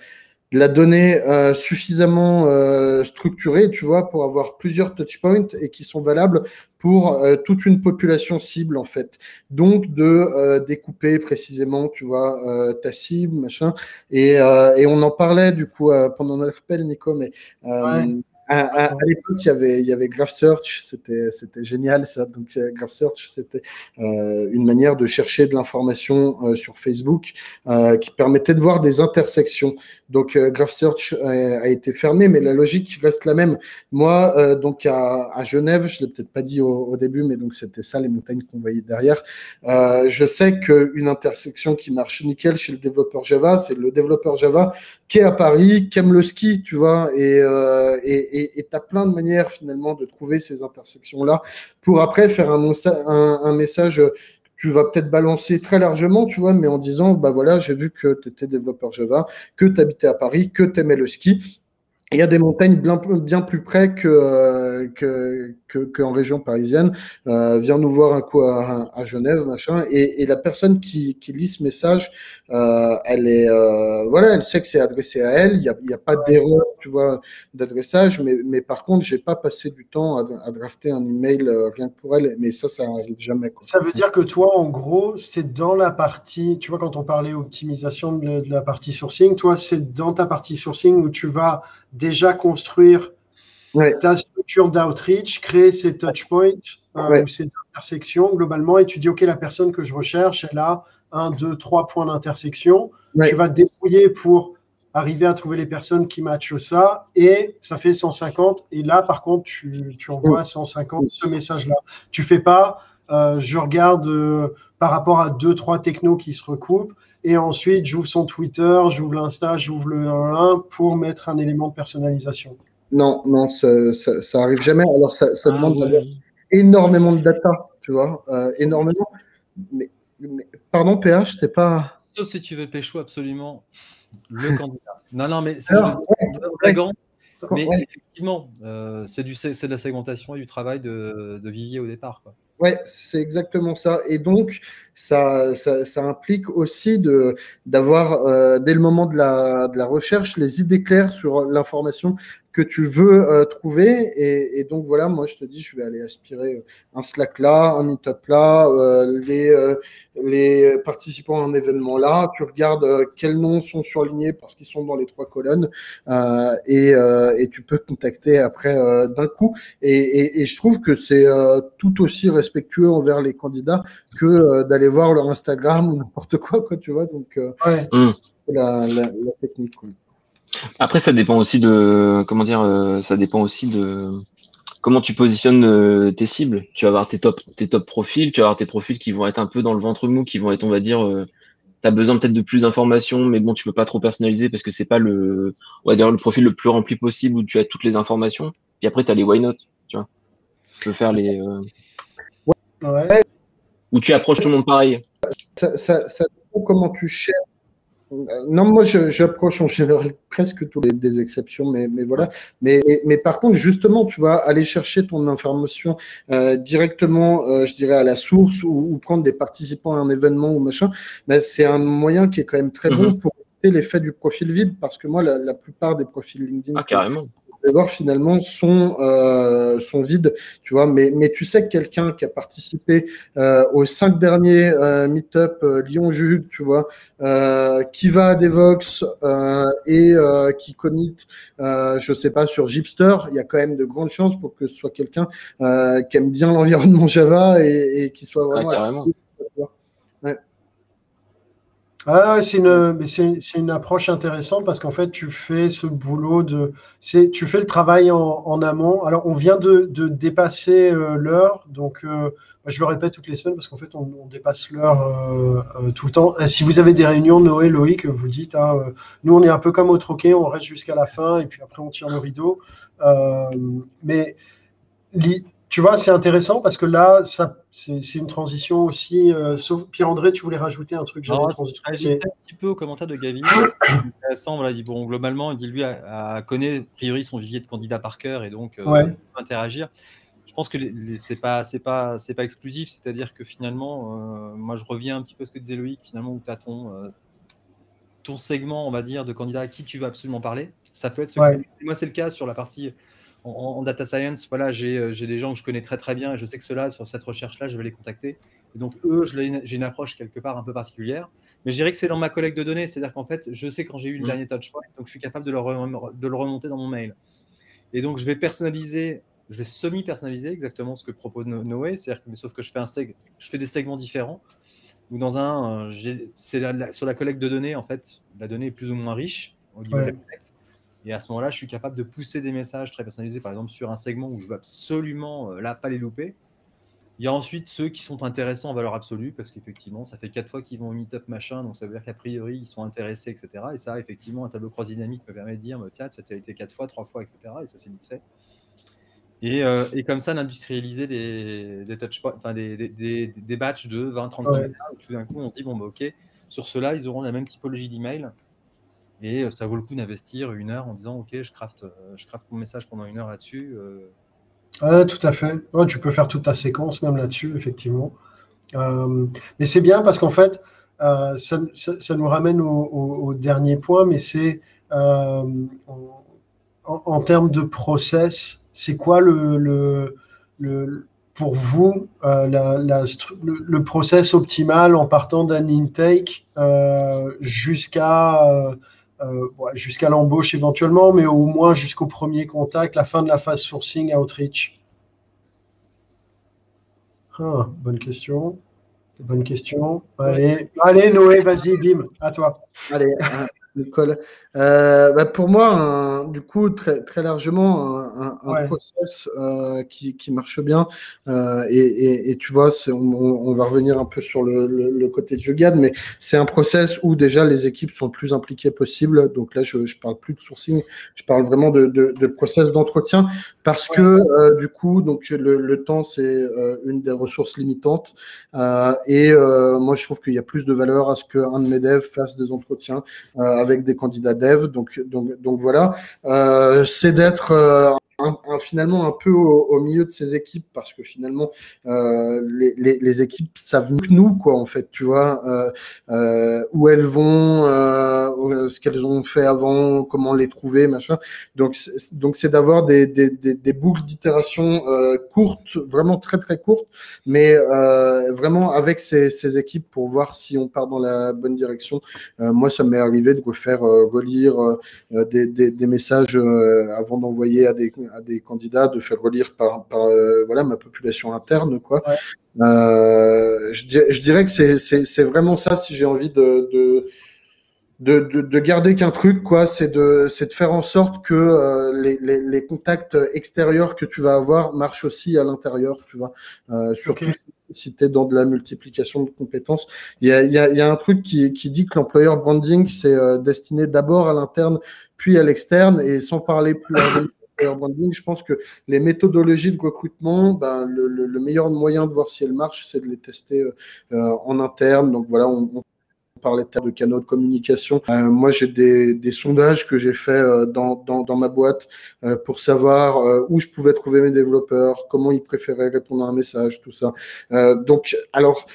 la donnée euh, suffisamment euh, structurée, tu vois, pour avoir plusieurs touchpoints et qui sont valables pour euh, toute une population cible en fait. Donc de découper précisément, tu vois, ta cible, machin. Et, et, on en parlait du coup pendant notre appel, Nico, mais à, l'époque, il y avait, il y avait Graph Search, c'était, c'était génial ça. Donc, euh, Graph Search, c'était euh, une manière de chercher de l'information euh, sur Facebook euh, qui permettait de voir des intersections. Donc, euh, Graph Search a, été fermé, mais la logique reste la même. Moi, donc à, à, Genève, je l'ai peut-être pas dit au, au, début, mais donc c'était ça les montagnes qu'on voyait derrière. je sais qu'une intersection qui marche nickel chez le développeur Java, c'est le développeur Java qui est à Paris, qui aime le ski, tu vois, et, et et tu as plein de manières finalement de trouver ces intersections-là pour après faire un, un, message que tu vas peut-être balancer très largement, tu vois, mais en disant, bah voilà, j'ai vu que tu étais développeur Java, que tu habitais à Paris, que tu aimais le ski. Il y a des montagnes bien, plus près que, euh, que, que, en région parisienne. Euh, viens nous voir un coup à, Genève, machin. Et, la personne qui, qui lit ce message, euh, elle est, voilà, elle sait que c'est adressé à elle. Il n'y a, y a pas d'erreur, tu vois, d'adressage. Mais, par contre, j'ai pas passé du temps à, à drafter un email rien que pour elle. Mais ça, ça arrive jamais. Ça veut dire que toi, en gros, c'est dans la partie, tu vois, quand on parlait optimisation de la partie sourcing, toi, c'est dans ta partie sourcing où tu vas déjà construire ta structure d'outreach, créer ces touchpoints euh, ou ces intersections globalement, et tu dis, OK, la personne que je recherche, elle a un, deux, trois points d'intersection. Tu vas te débrouiller pour arriver à trouver les personnes qui matchent ça, et ça fait 150. Et là, par contre, tu, tu envoies 150 ce message-là. Tu fais pas, euh, je regarde euh, par rapport à deux, trois technos qui se recoupent, et ensuite j'ouvre son Twitter, j'ouvre l'Insta, j'ouvre le 1 pour mettre un élément de personnalisation. Non, non, ça, ça, arrive jamais. Alors ça, ça ah, demande énormément de data, tu vois, euh, énormément. Mais, pardon, PH, t'es pas. Sauf si tu veux pécho absolument le candidat. Non, non, mais c'est ouais, Mais effectivement, euh, c'est de la segmentation et du travail de, de Vivier au départ. Quoi. Ouais, c'est exactement ça. Et donc, ça, ça, implique aussi de d'avoir euh, dès le moment de la, de la recherche les idées claires sur l'information que tu veux euh, trouver. Et, et, donc voilà, moi je te dis, je vais aller aspirer un Slack là, un Meetup là, euh, les, euh, les participants à un événement là. Tu regardes euh, quels noms sont surlignés parce qu'ils sont dans les trois colonnes euh, et, et, tu peux contacter après d'un coup. Et, et, je trouve que c'est tout aussi respectueux envers les candidats que d'aller voir leur Instagram ou n'importe quoi, quoi, tu vois. Donc, ouais. Mmh. la, la, la, technique. Quoi. Après, ça dépend aussi de comment dire, euh, ça dépend aussi de comment tu positionnes euh, tes cibles. Tu vas avoir tes top, tes top profils, tu vas avoir tes profils qui vont être un peu dans le ventre mou, qui vont être, on va dire, euh, tu as besoin peut-être de plus d'informations, mais bon, tu peux pas trop personnaliser parce que c'est pas le, on va dire, le profil le plus rempli possible où tu as toutes les informations. Et après, tu as les why not, tu vois. Tu peux faire les. Ouais. Où tu approches tout le monde pareil. Ça, ça, ça dépend comment tu cherches non, moi j'approche en général presque toutes les des exceptions, mais, mais voilà. Mais, mais par contre, justement, tu vas aller chercher ton information euh, directement, euh, je dirais, à la source ou, ou, prendre des participants à un événement ou machin. Mais c'est un moyen qui est quand même très bon mhm. pour éviter l'effet du profil vide, parce que moi, la, la plupart des profils LinkedIn ah, carrément voir finalement sont, euh, sont vides, tu vois. Mais, mais tu sais que quelqu'un qui a participé euh, aux cinq derniers euh, meet-up euh, Lyon-Jude, tu vois, euh, qui va à Devox euh, et qui commit, je sais pas, sur Gipster, il y a quand même de grandes chances pour que ce soit quelqu'un qui aime bien l'environnement Java et, et qui soit vraiment... Ah, c'est une, c'est une approche intéressante parce qu'en fait, tu fais ce boulot de. Tu fais le travail en, en, amont. Alors, on vient de, de dépasser euh, l'heure. Donc, euh, je le répète toutes les semaines parce qu'en fait, on, dépasse l'heure euh, tout le temps. si vous avez des réunions, Noé, Loïc, vous dites, hein, nous, on est un peu comme au troquet, on reste jusqu'à la fin et puis après, on tire le rideau. mais tu vois, c'est intéressant parce que là, ça, c'est une transition aussi. Euh, sauf Pierre-André, tu voulais rajouter un truc Non, je un petit peu au commentaire de Gavin. *coughs* intéressant, voilà, dit, bon, globalement, il dit lui a, connaît a priori son vivier de candidat par cœur et donc euh, interagir. Je pense que c'est pas c'est pas c'est pas exclusif, c'est-à-dire que finalement, euh, moi je reviens un petit peu à ce que disait Loïc, finalement où tu as ton ton segment, on va dire, de candidat à qui tu veux absolument parler. Ça peut être ce ouais. moi c'est le cas sur la partie en, data science, voilà, euh, j'ai des gens que je connais très très bien et je sais que ceux-là, sur cette recherche-là, je vais les contacter. Et donc, eux, j'ai une approche quelque part un peu particulière. Mais je dirais que c'est dans ma collecte de données, c'est-à-dire qu'en fait, je sais quand j'ai eu une mmh. dernier touchpoint, donc je suis capable de le, de le remonter dans mon mail. Et donc, je vais personnaliser, je vais semi-personnaliser exactement ce que propose Noé, c'est-à-dire que, sauf que je fais, un seg je fais des segments différents. Ou dans un, euh, c'est sur la collecte de données, en fait, la donnée est plus ou moins riche au niveau de la collecte. Et à ce moment-là, je suis capable de pousser des messages très personnalisés, par exemple sur un segment où je veux absolument euh, là pas les louper. Il y a ensuite ceux qui sont intéressants en valeur absolue, parce qu'effectivement, ça fait quatre fois qu'ils vont au meet-up machin, donc ça veut dire qu'a priori, ils sont intéressés, etc. Et ça, effectivement, un tableau cross dynamique me permet de dire, bah, tiens, ça a été quatre fois, trois fois, etc. Et ça, c'est vite fait. Et, euh, et, comme ça, d'industrialiser des, des, touch enfin, des, des, des, batchs de 20, 30 ouais. tout d'un coup, on se dit, bon, bah, ok, sur ceux-là, ils auront la même typologie d'email. Et euh, ça vaut le coup d'investir une heure en disant Ok, je craft, euh, je craft mon message pendant une heure là-dessus. Ouais, tout à fait. Tu peux faire toute ta séquence même là-dessus, effectivement. Mais c'est bien parce qu'en fait, ça, ça, nous ramène au, dernier point, mais c'est en, termes de process, c'est quoi le, le, le, pour vous la, le, process optimal en partant d'un intake jusqu'à euh, jusqu'à l'embauche éventuellement, mais au moins jusqu'au premier contact, la fin de la phase sourcing outreach ah, Bonne question. Bonne question. Allez, allez Noé, vas-y, bim, à toi. Allez, l'école. Euh, bah pour moi, un, du coup, très, très largement, un, un, ouais. process euh, qui, qui, marche bien. Euh, et, et, et, tu vois, on, on, va revenir un peu sur le, le, le côté de Jugad, mais c'est un process où déjà les équipes sont le plus impliquées possible. Donc là, je ne parle plus de sourcing, je parle vraiment de, de, de process d'entretien parce ouais. que euh, du coup, donc le, le temps, c'est euh, une des ressources limitantes. Euh, et moi, je trouve qu'il y a plus de valeur à ce qu'un de mes devs fasse des entretiens avec des candidats dev. Donc, donc, donc voilà, euh, c'est d'être euh, un finalement un peu au, milieu de ces équipes parce que finalement les, les, les, équipes savent mieux que nous quoi en fait tu vois où elles vont ce qu'elles ont fait avant comment les trouver machin donc donc c'est d'avoir des, des, des, des, boucles d'itération courtes vraiment très très courtes mais vraiment avec ces, ces équipes pour voir si on part dans la bonne direction moi ça m'est arrivé de refaire relire des, messages euh, avant d'envoyer à des, à des candidats, de faire relire par, par euh, voilà, ma population interne. Quoi. Euh, je, je, dirais que c'est vraiment ça si j'ai envie de, de de, de, de, garder qu'un truc, quoi, c'est de, c'est de faire en sorte que euh, les, les, les, contacts extérieurs que tu vas avoir marchent aussi à l'intérieur, tu vois. Euh, surtout si tu es dans de la multiplication de compétences. Il y a, y a, y a un truc qui, qui dit que l'employeur branding, c'est euh, destiné d'abord à l'interne, puis à l'externe, et sans parler plus branding, je pense que les méthodologies de recrutement, ben, le, le, meilleur moyen de voir si elles marchent, c'est de les tester euh, en interne. Donc voilà, on, on parlait de canaux de communication. Euh, moi, j'ai des, sondages que j'ai fait euh, dans, dans, dans, ma boîte euh, pour savoir où je pouvais trouver mes développeurs, comment ils préféraient répondre à un message, tout ça. donc, alors,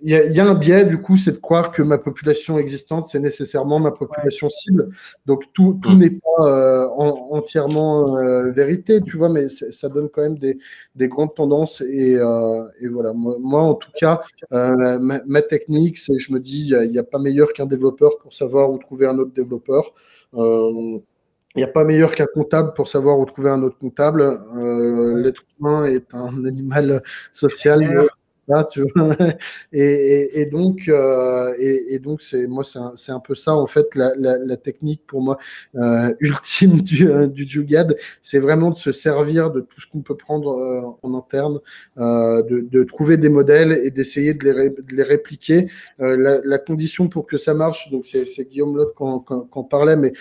il y, a, y, a, un biais, du coup, c'est de croire que ma population existante, c'est nécessairement ma population cible. Donc, tout, tout mm. n'est pas euh, en, entièrement euh, vérité, tu vois, mais ça donne quand même des, des grandes tendances. Et, euh, et voilà, moi, moi, en tout cas, ma, ma, technique, c'est je me dis, il n'y a, a, pas meilleur qu'un développeur pour savoir où trouver un autre développeur. Il n'y a pas meilleur qu'un comptable pour savoir où trouver un autre comptable. L'être humain est un *laughs* animal social. *laughs* Et, donc, euh, et, donc c'est moi, c'est un, peu ça en fait la, la, technique pour moi euh, *laughs* ultime du, euh, du Jugad, c'est vraiment de se servir de tout ce qu'on peut prendre euh, en interne, euh, de, de, trouver des modèles et d'essayer de les, de les répliquer. La, la, condition pour que ça marche, donc c'est Guillaume Lotte qui en parlait, mais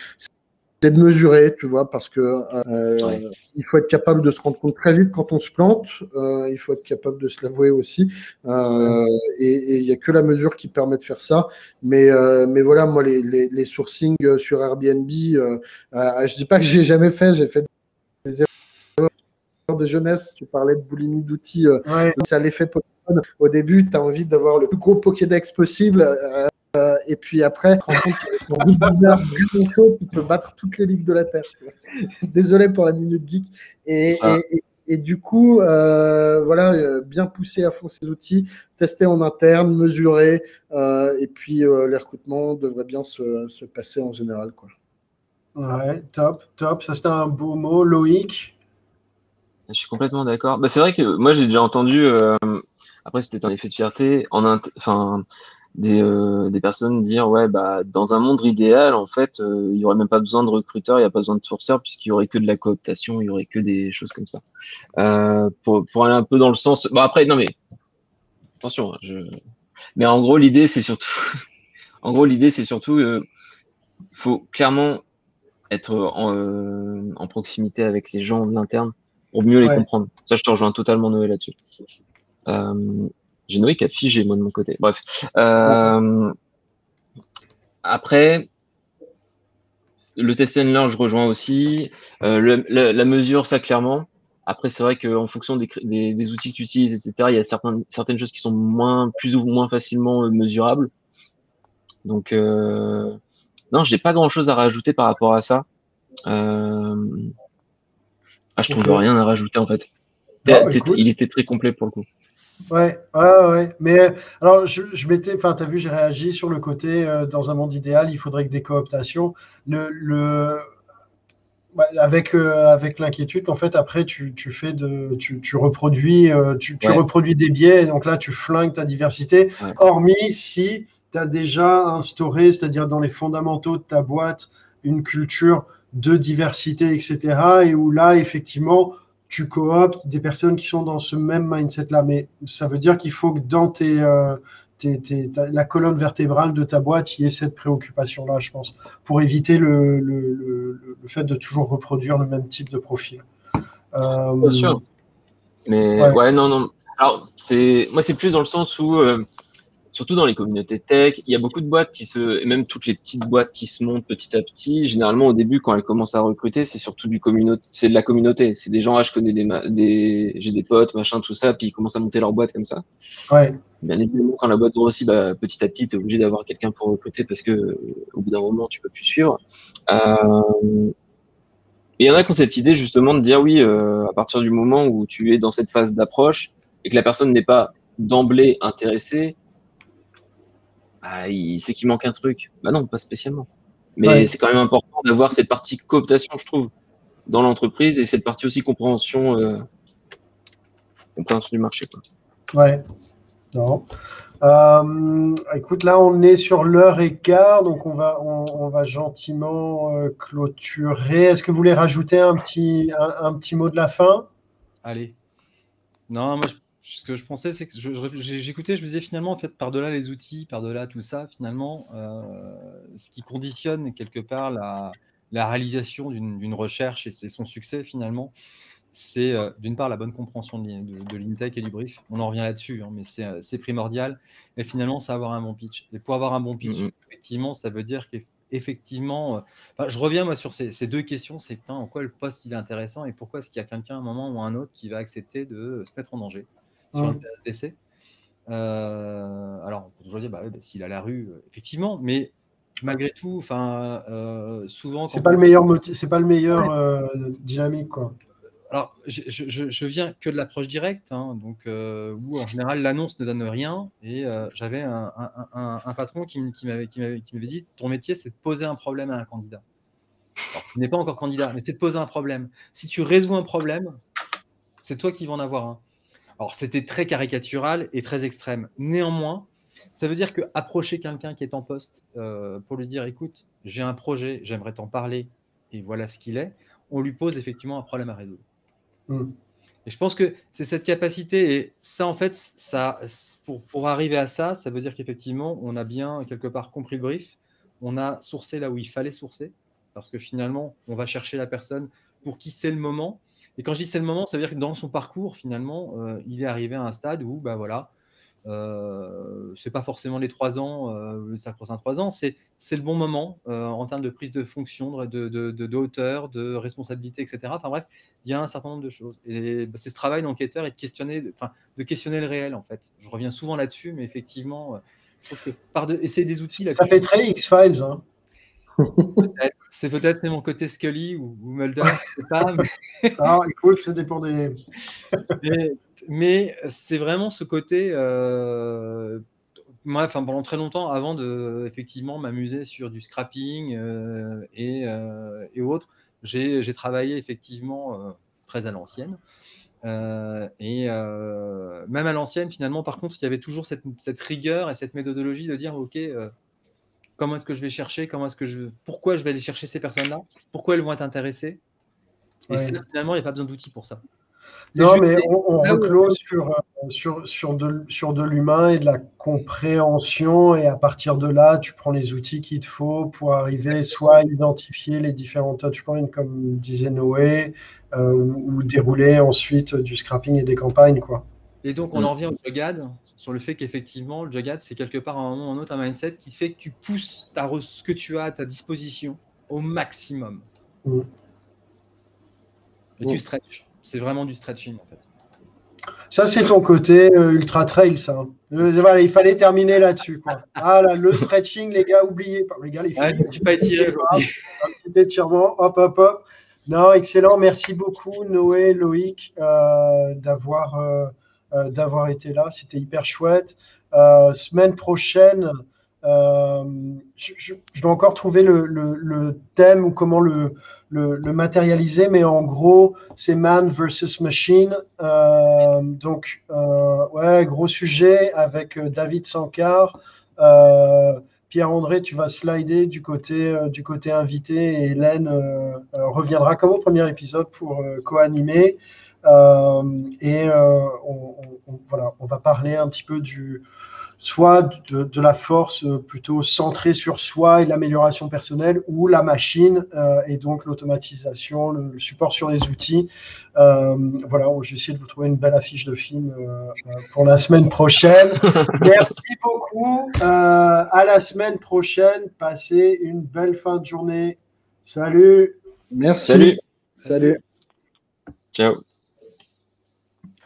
c'est de mesurer, tu vois, parce que euh, ouais. il faut être capable de se rendre compte très vite quand on se plante. Euh, il faut être capable de se l'avouer aussi. Euh, et il n'y a que la mesure qui permet de faire ça. Mais, euh, mais voilà, moi, les, les, les sourcings sur Airbnb, euh, euh, je dis pas que j'ai jamais fait. J'ai fait des erreurs de jeunesse. Tu parlais de boulimie d'outils. Ouais. Ça l'effet Pokémon. Au début, tu as envie d'avoir le plus gros Pokédex possible. Euh, et puis après, compte qu'avec bizarre, chaud, tu peux battre toutes les ligues de la Terre. *laughs* Désolé pour la minute geek. Et, et, et, du coup, euh, voilà, euh, bien pousser à fond ces outils, tester en interne, mesurer, euh, et puis euh, les recrutements devraient bien se, se, passer en général. Quoi. Ouais, top, top. Ça, c'était un beau mot. Loïc? Je suis complètement d'accord. Bah, c'est vrai que moi, j'ai déjà entendu, euh, après, c'était un effet de fierté, en enfin des, euh, des personnes dire ouais bah dans un monde idéal en fait euh, il y aurait même pas besoin de recruteurs il y a pas besoin de sourceurs puisqu'il y aurait que de la cooptation il y aurait que des choses comme ça. Euh, pour pour aller un peu dans le sens bon après non mais attention hein, je mais en gros l'idée c'est surtout *laughs* en gros l'idée c'est surtout euh, faut clairement être en, euh, en proximité avec les gens de l'interne pour mieux les ouais. comprendre. Ça je te rejoins totalement Noé là-dessus. Euh, j'ai Noé qui a figé, moi, de mon côté. Bref. Euh, après, le test and learn, je rejoins aussi. Euh, le, la, la, mesure, ça, clairement. Après, c'est vrai qu'en fonction des, des, des, outils que tu utilises, etc., il y a certaines, certaines choses qui sont moins, plus ou moins facilement mesurables. Donc, euh, non, j'ai pas grand chose à rajouter par rapport à ça. Euh... Ah, je trouve okay. rien à rajouter, en fait. Il était très complet pour le coup. Ouais, ouais, ouais. Mais alors, je, je m'étais, enfin, tu as vu, j'ai réagi sur le côté, euh, dans un monde idéal, il faudrait que des cooptations. Le, le, avec, euh, avec l'inquiétude qu'en fait, après, tu, tu fais de, tu, tu reproduis, euh, tu, tu ouais. reproduis des biais, et donc là, tu flingues ta diversité. Ouais. Hormis si tu as déjà instauré, c'est-à-dire dans les fondamentaux de ta boîte, une culture de diversité, etc. Et où là, effectivement, tu cooptes des personnes qui sont dans ce même mindset-là. Mais ça veut dire qu'il faut que dans tes, euh, tes, tes ta, la colonne vertébrale de ta boîte, il y ait cette préoccupation-là, je pense, pour éviter le, le, le, le, fait de toujours reproduire le même type de profil. Euh, Bien sûr. Mais ouais. ouais, non, non. Alors, c'est moi, c'est plus dans le sens où euh, surtout dans les communautés tech, il y a beaucoup de boîtes qui se, et même toutes les petites boîtes qui se montent petit à petit. Généralement, au début, quand elles commencent à recruter, c'est surtout du communauté, c'est de la communauté. C'est des gens, ah, je connais des, des j'ai des potes, machin, tout ça, puis ils commencent à monter leur boîte comme ça. Ouais. Bien évidemment, quand la boîte grossit, bah, petit à petit, tu es obligé d'avoir quelqu'un pour recruter parce que au bout d'un moment, tu peux plus suivre. Euh, et il y en a qui ont cette idée justement de dire oui, euh, à partir du moment où tu es dans cette phase d'approche et que la personne n'est pas d'emblée intéressée, bah, il sait qu'il manque un truc. Bah non, pas spécialement. Mais c'est quand même important d'avoir cette partie cooptation, je trouve, dans l'entreprise et cette partie aussi compréhension, euh, compréhension du marché. Quoi. Ouais. Non. Euh, écoute, là, on est sur l'heure et quart, donc on va, on, va gentiment euh, clôturer. Est-ce que vous voulez rajouter un petit, un, petit mot de la fin? Allez. Non, moi, ce que je pensais, c'est que j'écoutais, je me disais finalement, en fait, par-delà les outils, par-delà tout ça, finalement, euh, ce qui conditionne quelque part la, la réalisation d'une recherche et, son succès, finalement, c'est euh, d'une part la bonne compréhension de, de, l'intake et du brief. On en revient là-dessus, hein, mais euh, c'est primordial. Et finalement, c'est avoir un bon pitch. Et pour avoir un bon pitch, mm-hmm. effectivement, ça veut dire qu'effectivement, euh, je reviens moi sur ces, deux questions. C'est en quoi le poste il est intéressant et pourquoi est-ce qu'il y a quelqu'un à un moment ou un autre qui va accepter de se mettre en danger? Sur un décès. alors, on peut toujours dire, bah, bah, s'il a la rue, effectivement, mais malgré tout, enfin, souvent. C'est pas, le meilleur c'est pas le meilleur dynamique, quoi alors, je, je, viens que de l'approche directe, hein, donc, euh, où en général l'annonce ne donne rien. Et euh, j'avais un, patron qui, m'avait dit Ton métier, c'est de poser un problème à un candidat. il n'est pas encore candidat, mais c'est de poser un problème. Si tu résous un problème, c'est toi qui vas en avoir un. Alors, c'était très caricatural et très extrême. Néanmoins, ça veut dire que approcher quelqu'un qui est en poste euh, pour lui dire Écoute, j'ai un projet, j'aimerais t'en parler, et voilà ce qu'il est, on lui pose effectivement un problème à résoudre. Mm. Et je pense que c'est cette capacité, et ça, en fait, ça, pour, pour arriver à ça, ça veut dire qu'effectivement, on a bien quelque part compris le brief, on a sourcé là où il fallait sourcer, parce que finalement, on va chercher la personne pour qui c'est le moment. Et quand je dis c'est le moment, ça veut dire que dans son parcours, finalement, euh, il est arrivé à un stade où, bah voilà, euh, c'est pas forcément les trois ans, euh, le sacro-saint trois ans, c'est le bon moment euh, en termes de prise de fonction, de, de, de, hauteur, de responsabilité, etc. Enfin bref, il y a un certain nombre de choses. Et bah, c'est ce travail d'enquêteur et de questionner, enfin, de questionner le réel en fait. Je reviens souvent là-dessus, mais effectivement, euh, je trouve que par de, essayer des outils. Ça fait très X-Files. Hein. *laughs* C'est peut-être mon côté Scully ou, Mulder, je sais pas. Mais... *laughs* ah, écoute, c'était pour des. *laughs* mais c'est vraiment ce côté. Euh, moi, enfin, pendant très longtemps, avant de effectivement m'amuser sur du scrapping euh, et, euh, et, autres, j'ai travaillé effectivement très à l'ancienne. et même à l'ancienne, finalement, par contre, il y avait toujours cette, cette, rigueur et cette méthodologie de dire, OK, comment est-ce que je vais chercher, comment est-ce que je, pourquoi je vais aller chercher ces personnes-là, pourquoi elles vont être intéressées. Et finalement, il n'y a pas besoin d'outils pour ça. Non, mais on, on reclose sur, euh, sur, sur, de, sur de l'humain et de la compréhension, et à partir de là, tu prends les outils qu'il te faut pour arriver soit à identifier les différents touchpoints, comme disait Noé, euh, ou, dérouler ensuite du scrapping et des campagnes. Quoi. Et donc, on mm. en revient au jugad, sur le fait qu'effectivement, le jugad, c'est quelque part à un moment ou un autre un mindset qui fait que tu pousses ta, ce que tu as à ta disposition au maximum. Mm. Et tu mm. stretches. C'est vraiment du stretching en fait. Ça, c'est ton côté euh, ultra trail, ça. voilà, il fallait terminer là-dessus. Ah là, le stretching, les gars, oubliez pas. Les gars, les filles, tu pas étiré Un petit étirement, hop, hop, hop. Non, excellent. Merci beaucoup, Noé, Loïc, euh, d'avoir euh, d'avoir été là. C'était hyper chouette. semaine prochaine, je, dois encore trouver le, thème ou comment le matérialiser, mais en gros, c'est man versus machine. Euh, donc, euh, ouais, gros sujet avec euh, David Sankar. Pierre-André, tu vas slider du côté, du côté invité et Hélène reviendra comme au premier épisode pour co-animer. Et on, voilà, on va parler un petit peu du, soit de, de, la force plutôt centrée sur soi et l'amélioration personnelle, ou la machine euh, et donc l'automatisation, le, le, support sur les outils. Euh, voilà, je vais essayer de vous trouver une belle affiche de film euh, pour la semaine prochaine. *laughs* Merci beaucoup. à la semaine prochaine. Passez une belle fin de journée. Salut. Merci. Salut. Salut. Ciao.